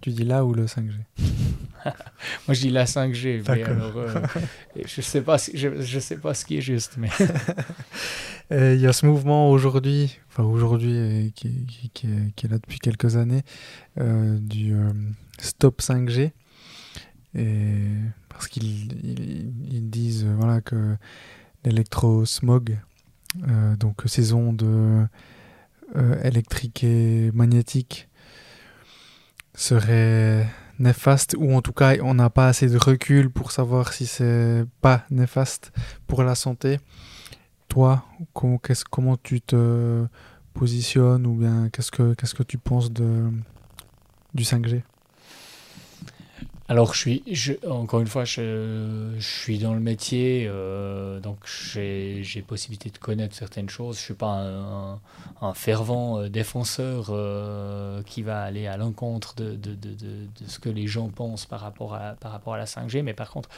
Tu dis là ou le 5G [laughs] Moi, je dis la 5G, mais alors, je sais pas, je, je, sais pas ce qui est juste, mais. [laughs] Il y a ce mouvement aujourd'hui, enfin aujourd'hui, qui, qui, qui, est, là depuis quelques années, euh, du euh, Stop 5G. Et parce qu'ils ils, disent euh, voilà, que l'électrosmog, donc ces ondes électriques et magnétiques, seraient néfastes, ou en tout cas on n'a pas assez de recul pour savoir si c'est pas néfaste pour la santé. Toi, comment, comment tu te positionnes ou bien qu'est-ce que, qu'est-ce que tu penses de, du 5G alors, je suis, je, encore une fois, je, suis dans le métier, euh, donc j'ai, possibilité de connaître certaines choses. Je ne suis pas un, fervent euh, défenseur euh, qui va aller à l'encontre de, de, de, de, ce que les gens pensent par rapport, à, par rapport à la 5G. Mais par contre,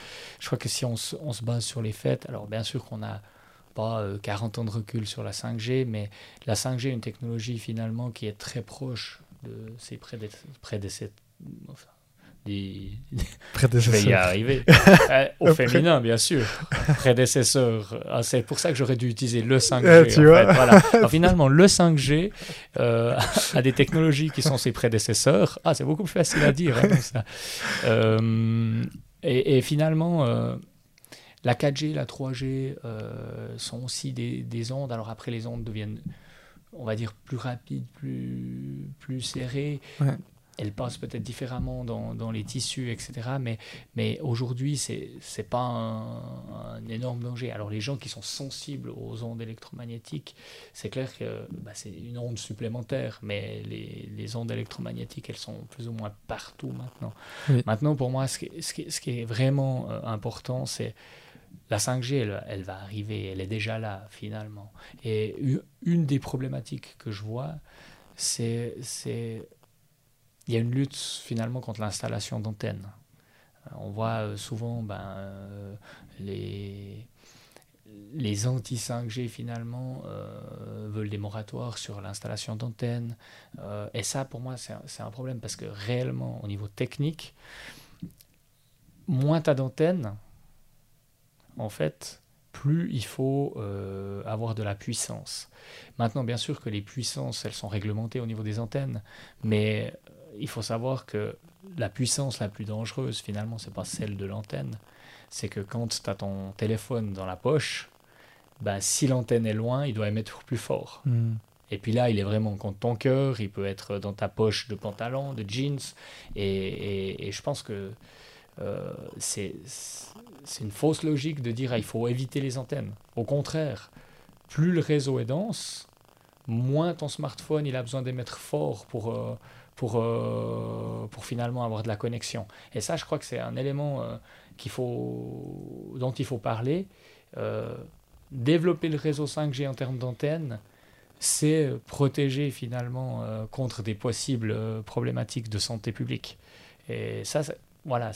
je crois que si on, on se base sur les faits, alors bien sûr qu'on a pas 40 euh, ans de recul sur la 5G, mais la 5G est une technologie finalement qui est très proche de ses prédécesseurs. Enfin, des... Je vais y arriver. [laughs] Euh, au féminin, bien sûr. Prédécesseur. Ah, c'est pour ça que j'aurais dû utiliser le 5G. tu vois. Voilà. [laughs] finalement, le 5G euh, [laughs] a des technologies qui sont ses prédécesseurs. Ah, c'est beaucoup plus facile à dire. Hein, ça. et, et, finalement la 4G, la 3G euh, sont aussi des, ondes. Alors après, les ondes deviennent, on va dire, plus rapides, plus, plus serrées. Elles passent peut-être différemment dans, les tissus, etc. Mais, mais aujourd'hui, ce n'est pas un, énorme danger. Alors les gens qui sont sensibles aux ondes électromagnétiques, c'est clair que bah, c'est une onde supplémentaire, mais les, ondes électromagnétiques, elles sont plus ou moins partout maintenant. Maintenant, pour moi, ce qui, ce qui, ce qui est vraiment euh, important, c'est la 5G, elle, va arriver, elle est déjà là finalement. Et une des problématiques que je vois, c'est il y a une lutte finalement contre l'installation d'antennes. On voit euh, souvent ben, euh, les, les anti-5G finalement euh, veulent des moratoires sur l'installation d'antennes. et ça, pour moi, c'est un, problème parce que réellement, au niveau technique, moins tu as d'antennes, en fait, plus il faut euh, avoir de la puissance. Maintenant, bien sûr que les puissances, elles sont réglementées au niveau des antennes, mais euh, il faut savoir que la puissance la plus dangereuse, finalement, c'est pas celle de l'antenne. C'est que quand tu as ton téléphone dans la poche, ben, si l'antenne est loin, il doit émettre plus fort. Hmm. Et puis là, il est vraiment contre ton cœur, il peut être dans ta poche de pantalon, de jeans. et je pense que euh, c'est une fausse logique de dire qu'il ah, il faut éviter les antennes. Au contraire, plus le réseau est dense, moins ton smartphone il a besoin d'émettre fort pour, euh, pour, euh, pour finalement avoir de la connexion. Et ça, je crois que c'est un élément qu'il faut, dont il faut parler. développer le réseau 5G en termes d'antennes, c'est protéger finalement contre des possibles problématiques de santé publique. Et ça, voilà,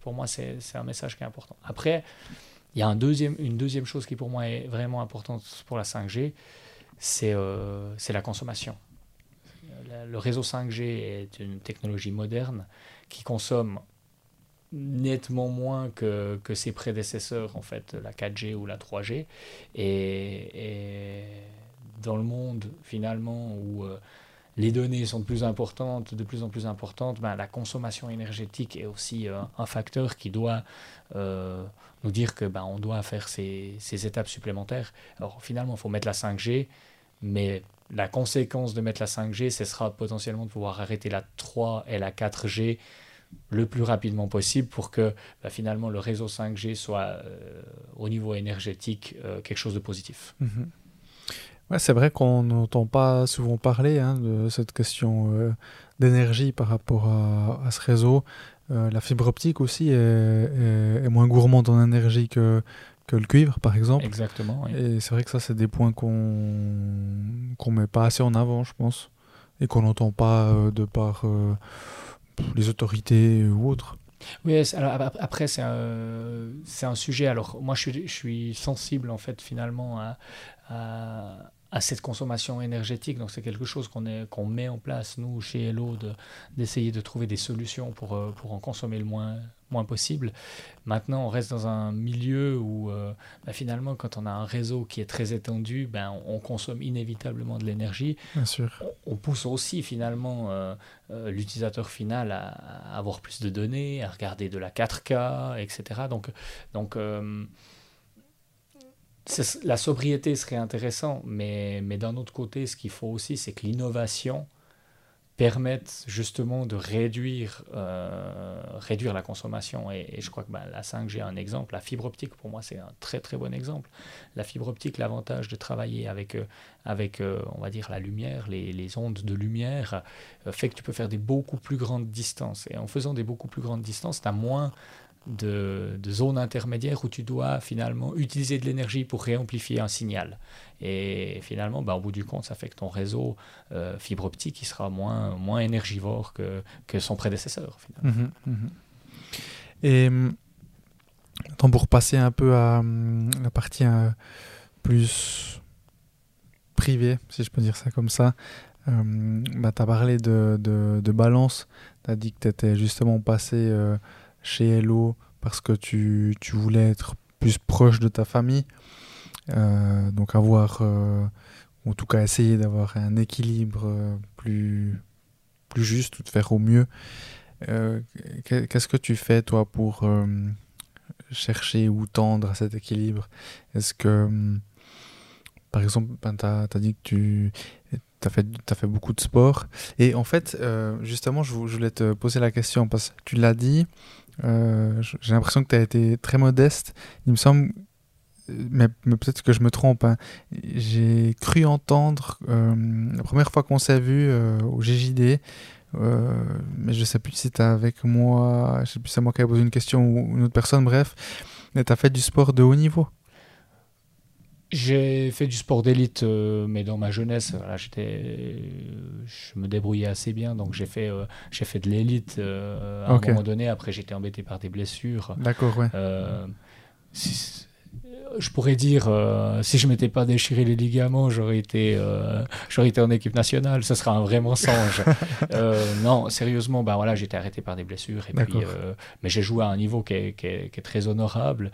pour moi, c'est un message qui est important. Après, il y a un deuxième, une deuxième chose qui pour moi est vraiment importante pour la 5G, c'est la consommation. Le réseau 5G est une technologie moderne qui consomme nettement moins que, que, ses prédécesseurs, en fait, la 4G ou la 3G. Et, dans le monde, finalement, où euh, les données sont de plus importantes, de plus en plus importantes, ben, la consommation énergétique est aussi euh, un facteur qui doit euh, nous dire que ben, on doit faire ces, ces étapes supplémentaires. Alors finalement, il faut mettre la 5G, mais la conséquence de mettre la 5G, ce sera potentiellement de pouvoir arrêter la 3 et la 4G le plus rapidement possible pour que bah, finalement le réseau 5G soit euh, au niveau énergétique euh, quelque chose de positif. Mhm. Ouais, c'est vrai qu'on n'entend pas souvent parler hein, de cette question euh, d'énergie par rapport à, ce réseau. la fibre optique aussi est, moins gourmande en énergie que, que le cuivre, par exemple. Exactement. Et c'est vrai que ça, c'est des points qu'on ne met pas assez en avant, je pense, et qu'on n'entend pas de par les autorités ou autres. Oui, alors après, c'est un, un, sujet. Alors, moi, je suis, je suis sensible, en fait, finalement, à, à cette consommation énergétique. Donc c'est quelque chose qu'on qu'on met en place, nous, chez Hello, d'essayer de, trouver des solutions pour, euh, pour en consommer le moins, moins possible. Maintenant, on reste dans un milieu où euh, bah, finalement, quand on a un réseau qui est très étendu, ben, on, consomme inévitablement de l'énergie. Bien sûr. On, pousse aussi finalement euh, l'utilisateur final à, avoir plus de données, à regarder de la 4K, etc. Donc, donc la sobriété serait intéressant, mais, mais d'un autre côté, ce qu'il faut aussi, c'est que l'innovation permette justement de réduire, euh, réduire la consommation. Et, je crois que bah, la 5G est un exemple. La fibre optique, pour moi, c'est un très très bon exemple. La fibre optique, l'avantage de travailler avec, euh, avec euh, on va dire, la lumière, les, les ondes de lumière, fait que tu peux faire des beaucoup plus grandes distances. Et en faisant des beaucoup plus grandes distances, tu as moins de, de zones intermédiaires où tu dois finalement utiliser de l'énergie pour réamplifier un signal. Et finalement, bah, au bout du compte, ça fait que ton réseau euh, fibre optique il sera moins, moins énergivore que, que son prédécesseur. Finalement. Mhm, mhm. Et pour passer un peu à hum, la partie euh, plus privée, si je peux dire ça comme ça, hum, bah, tu as parlé de, de, de balance, tu as dit que tu étais justement passé euh, chez Hello parce que tu, tu, voulais être plus proche de ta famille. Euh, donc avoir, euh, en tout cas essayer d'avoir un équilibre euh, plus, plus juste ou de faire au mieux. Qu'est-ce que tu fais toi pour chercher ou tendre à cet équilibre? Est-ce que, par exemple, ben, tu as, dit que tu as fait, as fait beaucoup de sport. Et en fait, justement, je, je, voulais te poser la question parce que tu l'as dit, euh, j'ai l'impression que tu as été très modeste. Il me semble, mais, peut-être que je me trompe, hein. j'ai cru entendre euh, la première fois qu'on s'est vu euh, au GJD, mais je sais plus si tu avec moi, je sais plus si c'est moi qui ai posé une question ou une autre personne, bref, mais tu as fait du sport de haut niveau. J'ai fait du sport d'élite, euh, mais dans ma jeunesse, j'étais, je me débrouillais assez bien, donc j'ai fait, euh, j'ai fait de l'élite euh, à un moment donné. Après, j'étais embêté par des blessures. D'accord, ouais je pourrais dire, euh, si je m'étais pas déchiré les ligaments, j'aurais été, euh, j'aurais été en équipe nationale. Ce sera un vrai mensonge. [laughs] Euh, non, sérieusement, ben voilà, j'étais arrêté par des blessures. Et puis, mais j'ai joué à un niveau qui est, qui est, très honorable.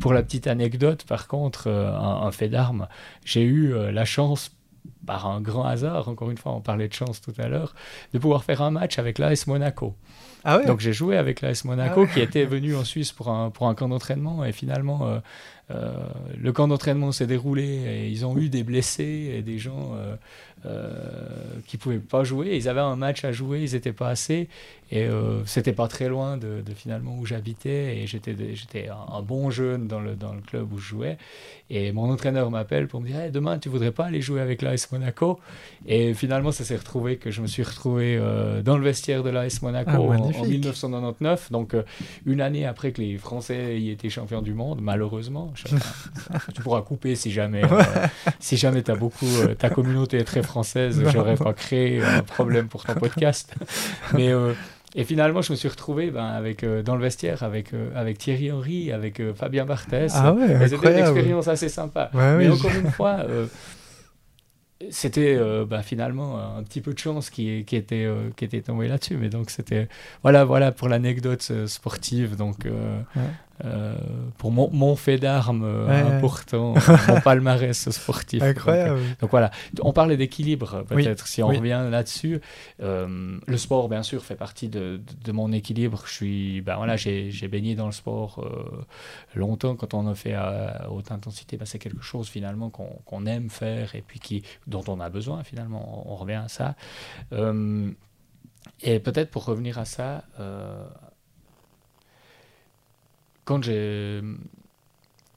pour la petite anecdote, par contre, un, fait d'armes, j'ai eu la chance par un grand hasard, encore une fois, on parlait de chance tout à l'heure, de pouvoir faire un match avec l'AS Monaco. Ah Donc j'ai joué avec l'AS Monaco ah qui était venu en Suisse pour un, pour un camp d'entraînement. Et finalement euh, le camp d'entraînement s'est déroulé et ils ont eu des blessés et des gens euh, euh, qui pouvaient pas jouer. Ils avaient un match à jouer, ils n'étaient pas assez. Et c'était pas très loin de, finalement où j'habitais. Et j'étais j'étais un, bon jeune dans le dans le club où je jouais. Et mon entraîneur m'appelle pour me dire demain tu voudrais pas aller jouer avec l'AS Monaco? Et finalement, ça s'est retrouvé que je me suis retrouvé euh, dans le vestiaire de l'AS Monaco Ah, en, en magnifique. 1999. Donc, euh, une année après que les Français y étaient champions du monde, malheureusement. Je- tu pourras couper si jamais, euh, si jamais beaucoup, euh, ta communauté est très française. J'aurais pas créé un problème pour ton podcast. Mais euh, et finalement, je me suis retrouvé ben, avec, euh, dans le vestiaire avec, euh, avec Thierry Henry, avec euh, Fabien Barthès. Ah ouais, C'était une expérience assez sympa. Ouais, Mais oui, encore une fois, c'était euh, bah, finalement un petit peu de chance qui, était, euh, qui était tombé là-dessus. Mais donc, c'était. Voilà, voilà pour l'anecdote euh, sportive. Donc, euh. Euh, pour mon, mon fait d'armes euh, Ouais, ouais. important, [laughs] mon palmarès sportif. Euh, Incroyable. donc voilà, on parlait d'équilibre Oui, peut-être, si on oui. revient là-dessus. Euh, le sport, bien sûr, fait partie de, mon équilibre. Je suis, ben voilà, j'ai baigné dans le sport euh, longtemps. Quand on en fait à haute intensité, ben c'est quelque chose finalement qu'on aime faire et puis qui, dont on a besoin finalement. On, on revient à ça. Et peut-être pour revenir à ça, quand j'ai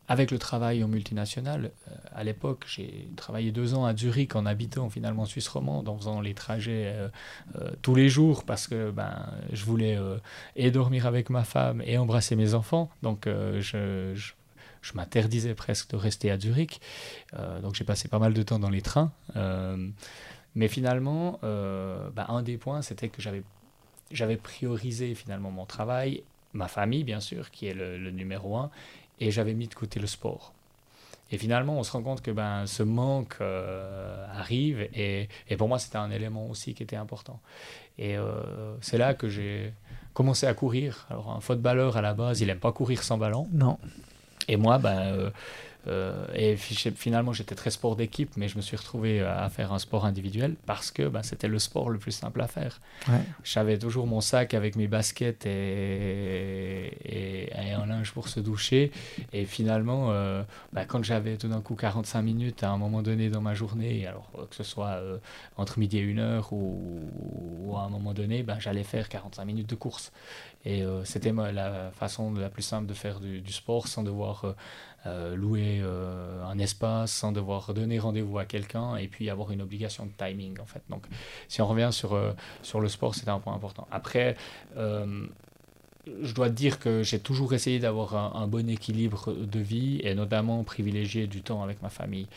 avec le travail en multinational, euh, à l'époque, j'ai travaillé deux ans à Zurich en habitant finalement en Suisse romande, en faisant les trajets euh, euh, tous les jours parce que ben, je voulais euh, et dormir avec ma femme et embrasser mes enfants. Donc je, je, m'interdisais presque de rester à Zurich. Donc j'ai passé pas mal de temps dans les trains. Mais finalement, ben, un des points, c'était que j'avais priorisé finalement mon travail, ma famille bien sûr, qui est le, le numéro un, et j'avais mis de côté le sport. Et finalement, on se rend compte que ben, ce manque euh, arrive, et, et pour moi, c'était un élément aussi qui était important. Et euh, c'est là que j'ai commencé à courir. Alors, un footballeur à la base, il n'aime pas courir sans ballon. Non. Et moi, ben, euh, euh, et fi- finalement, j'étais très sport d'équipe, mais je me suis retrouvé à faire un sport individuel parce que ben, c'était le sport le plus simple à faire. Ouais. J'avais toujours mon sac avec mes baskets et, et, et un linge pour se doucher. Et finalement, euh, bah, quand j'avais tout d'un coup 45 minutes à un moment donné dans ma journée, alors euh, que ce soit euh, entre midi et une heure ou, ou à un moment donné, bah, j'allais faire 45 minutes de course. Et euh, c'était la façon la plus simple de faire du, du sport sans devoir euh, louer euh, un espace, sans devoir donner rendez-vous à quelqu'un et puis avoir une obligation de timing en fait. Donc si on revient sur, euh, sur le sport, c'était un point important. Après, je dois te dire que j'ai toujours essayé d'avoir un, un bon équilibre de vie et notamment privilégier du temps avec ma famille.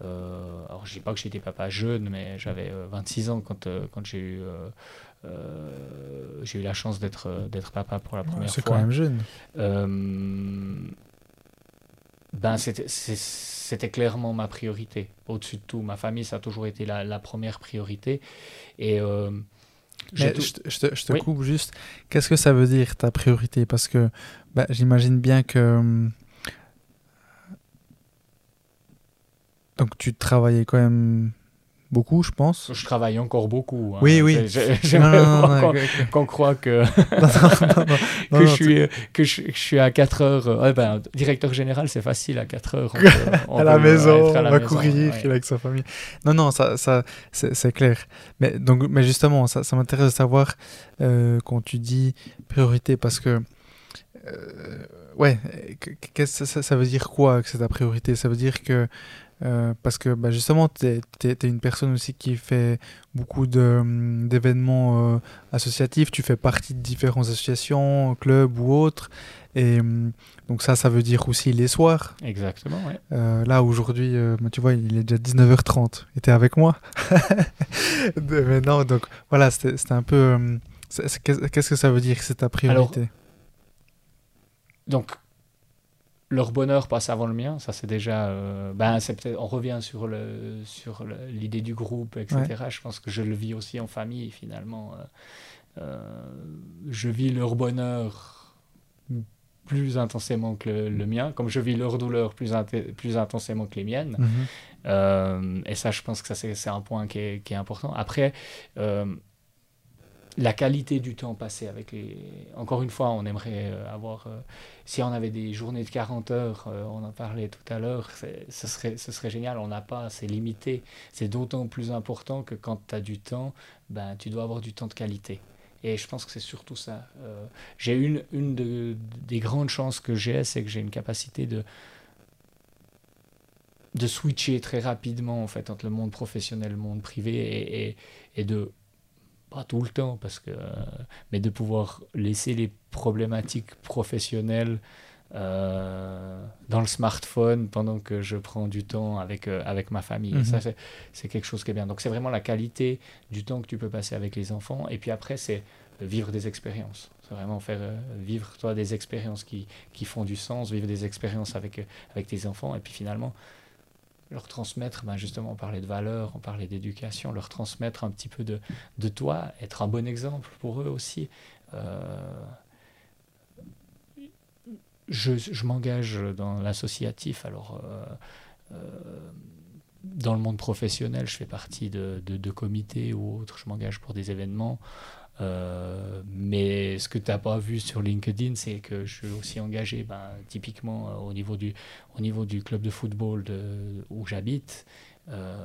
Alors, je dis pas que j'étais papa jeune, mais j'avais euh, 26 ans quand, quand j'ai eu, j'ai eu la chance d'être d'être papa pour la première C'est fois. quand même jeune. Euh, ben c'était clairement ma priorité au-dessus de tout ma famille ça a toujours été la, la première priorité et euh, tout- je, te- je te, je te Oui. coupe juste. Qu'est-ce que ça veut dire ta priorité? Parce que bah, j'imagine bien que. hum, Donc tu travaillais quand même beaucoup, je pense. je travaille encore beaucoup hein. Oui, oui. J'aimerais qu'on- croit que, je suis, que, je, suis à 4 heures euh, ben, directeur général c'est facile à 4 heures on [laughs] peut- on à la euh, maison, à on la va maison, courir, ouais. il est avec sa famille. Non, non, ça, ça c'est clair. Mais, donc, mais justement, ça, ça m'intéresse de savoir euh, quand tu dis priorité, parce que, euh, ouais, ça veut dire quoi que c'est ta priorité? Ça veut dire que, euh, parce que bah, justement, tu es, une personne aussi qui fait beaucoup hum, d'événements euh, associatifs, tu fais partie de différentes associations, clubs ou autres. Et hum, donc ça, ça veut dire aussi les soirs. exactement ouais. Euh, là, aujourd'hui, bah, tu vois, il est déjà 19h30. Et t'es avec moi [laughs] Mais non, donc voilà, c'était un peu... Qu'est-ce qu'est-ce que ça veut dire que c'est ta priorité Donc, leur bonheur passe avant le mien, ça c'est déjà. euh, ben, c'est on revient sur, le, sur l'idée du groupe, etc. Je pense que je le vis aussi en famille, finalement. euh, euh, je vis leur bonheur plus intensément que le, le mien, comme je vis leur douleur plus, plus intensément que les miennes. Mhm. Euh, et ça, je pense que ça, c'est, un point qui est, qui est important. Après, la qualité du temps passé avec les... Encore une fois, on aimerait euh, avoir... euh, si on avait des journées de 40 heures, euh, on en parlait tout à l'heure, ce serait, serait génial. On n'a pas, c'est limité. C'est d'autant plus important que quand tu as du temps, ben, tu dois avoir du temps de qualité. Et je pense que c'est surtout ça. J'ai une, une de- des grandes chances que j'ai, c'est que j'ai une capacité de de switcher très rapidement en fait entre le monde professionnel et le monde privé et, et, et de pas tout le temps parce que mais de pouvoir laisser les problématiques professionnelles euh, dans le smartphone pendant que je prends du temps avec, euh, avec ma famille. Ça, Mhm. c'est quelque chose qui est bien. Donc, c'est vraiment la qualité du temps que tu peux passer avec les enfants. Et puis après, c'est vivre des expériences. C'est vraiment faire euh, vivre, toi, des expériences qui, qui font du sens, vivre des expériences avec, avec tes enfants. Et puis finalement, leur transmettre, ben justement, on parlait de valeurs, on parlait d'éducation, leur transmettre un petit peu de, de toi, être un bon exemple pour eux aussi. Euh, je, je m'engage dans l'associatif, alors euh, euh, dans le monde professionnel, je fais partie de, de comités ou autres, je m'engage pour des événements. Euh, mais ce que tu n'as pas vu sur LinkedIn, c'est que je suis aussi engagé, ben, typiquement euh, au, niveau du, au niveau du club de football de, où j'habite. Euh,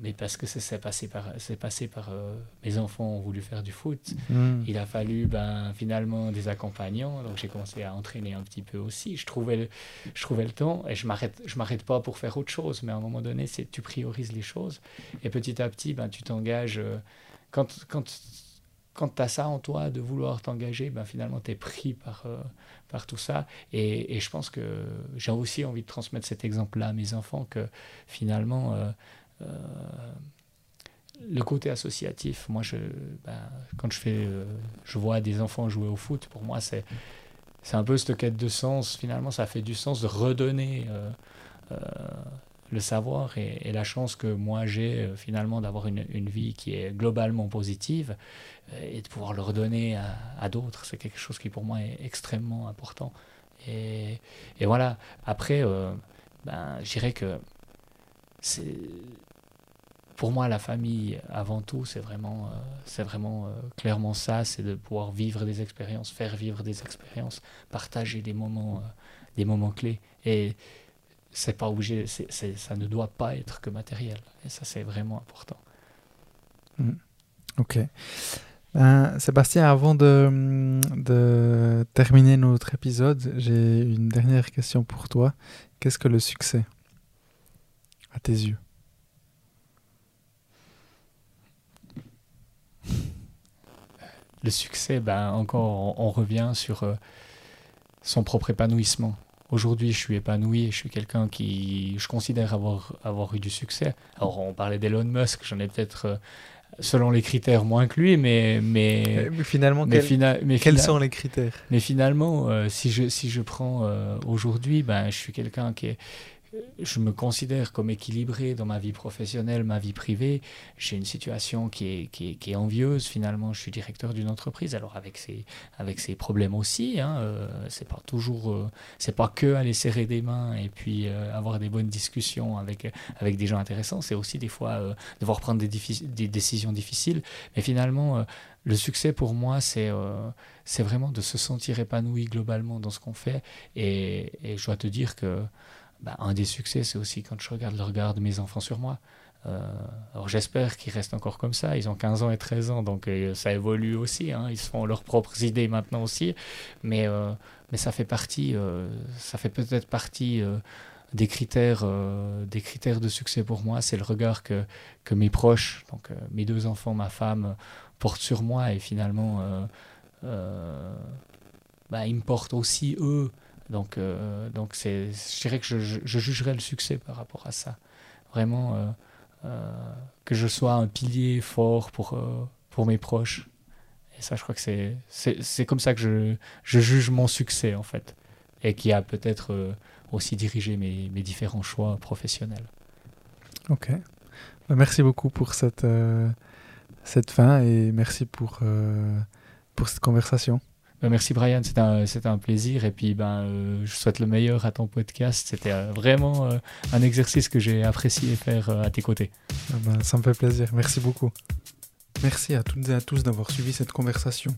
mais parce que ça s'est passé par, c'est passé par mes enfants ont voulu faire du foot. Mm. Il a fallu ben, finalement des accompagnants, donc j'ai commencé à entraîner un petit peu aussi. Je trouvais le, je trouvais le temps et je je m'arrête pas pour faire autre chose, mais à un moment donné, tu priorises les choses et petit à petit, ben, tu t'engages. quand quand quand tu as ça en toi de vouloir t'engager, ben, finalement tu es pris par, euh, par tout ça. Et, et je pense que j'ai aussi envie de transmettre cet exemple-là à mes enfants que finalement. euh, euh, le côté associatif, moi, ben, quand je fais, je vois des enfants jouer au foot, pour moi, c'est, c'est un peu cette quête de sens. Finalement, ça fait du sens de redonner le savoir et, la chance que moi j'ai euh, finalement d'avoir une, une vie qui est globalement positive euh, et de pouvoir le redonner à, d'autres. C'est quelque chose qui pour moi est extrêmement important. Et, et voilà. Après, euh, ben, je dirais que c'est pour moi, la famille, avant tout, c'est vraiment, c'est vraiment clairement ça, c'est de pouvoir vivre des expériences, faire vivre des expériences, partager des moments, des moments clés. Et c'est pas obligé, ça ne doit pas être que matériel. Et ça, c'est vraiment important. Ok. Ben, Sébastien, avant de, de terminer notre épisode, j'ai une dernière question pour toi. Qu'est-ce que le succès à tes yeux? Le succès, ben, encore, on, on revient sur euh, son propre épanouissement. Aujourd'hui, je suis épanoui, je suis quelqu'un qui, je considère avoir, avoir eu du succès. Alors, on parlait d'Elon Musk, j'en ai peut-être, euh, selon les critères, moins que lui, mais, mais, Mais finalement, mais, quel- fina- mais quels fina- sont les critères? mais finalement, euh, si, je, si je prends euh, aujourd'hui, ben, je suis quelqu'un qui est. Je me considère comme équilibré dans ma vie professionnelle, ma vie privée. J'ai une situation qui est, qui est, envieuse. Finalement, je suis directeur d'une entreprise, alors avec ses, avec ses problèmes aussi. Hein, euh, c'est pas toujours, euh, c'est pas que aller serrer des mains et puis euh, avoir des bonnes discussions avec, avec des gens intéressants. C'est aussi des fois euh, devoir prendre des, décisions difficiles. Mais finalement, euh, le succès pour moi, c'est euh, vraiment de se sentir épanoui globalement dans ce qu'on fait. Et je dois te dire que bah, un des succès, c'est aussi quand je regarde le regard de mes enfants sur moi. Euh, alors j'espère qu'ils restent encore comme ça. Ils ont 15 ans et 13 ans, donc euh, ça évolue aussi. hein. Ils se font leurs propres idées maintenant aussi. Mais, euh, mais ça fait partie, ça fait peut-être partie des critères, des critères de succès pour moi. C'est le regard que, que mes proches, donc mes deux enfants, ma femme, portent sur moi. Et finalement, bah, ils me portent aussi eux. Donc, euh, donc je dirais que je, je, je jugerais le succès par rapport à ça. Vraiment, euh, euh, que je sois un pilier fort pour, euh, pour mes proches. Et ça, je crois que c'est, c'est, comme ça que je, je juge mon succès, en fait. Et qui a peut-être euh, aussi dirigé mes, mes différents choix professionnels. Ok. Ben, Merci beaucoup pour cette, euh, cette fin et merci pour, pour cette conversation. Ben, merci Brian, c'était un, plaisir. Et puis, ben, euh, je souhaite le meilleur à ton podcast. C'était euh, vraiment euh, un exercice que j'ai apprécié faire à tes côtés. Ah ben, ça me fait plaisir. Merci beaucoup. Merci à toutes et à tous d'avoir suivi cette conversation.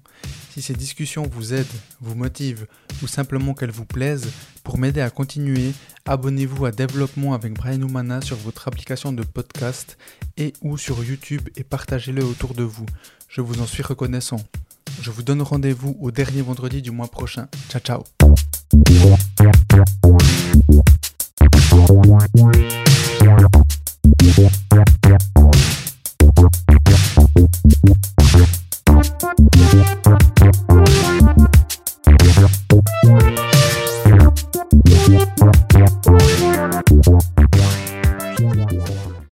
Si ces discussions vous aident, vous motivent ou simplement qu'elles vous plaisent, pour m'aider à continuer, abonnez-vous à Développement avec Brian Oumana sur votre application de podcast et ou sur YouTube et partagez-le autour de vous. Je vous en suis reconnaissant. Je vous donne rendez-vous au dernier vendredi du mois prochain. Ciao ciao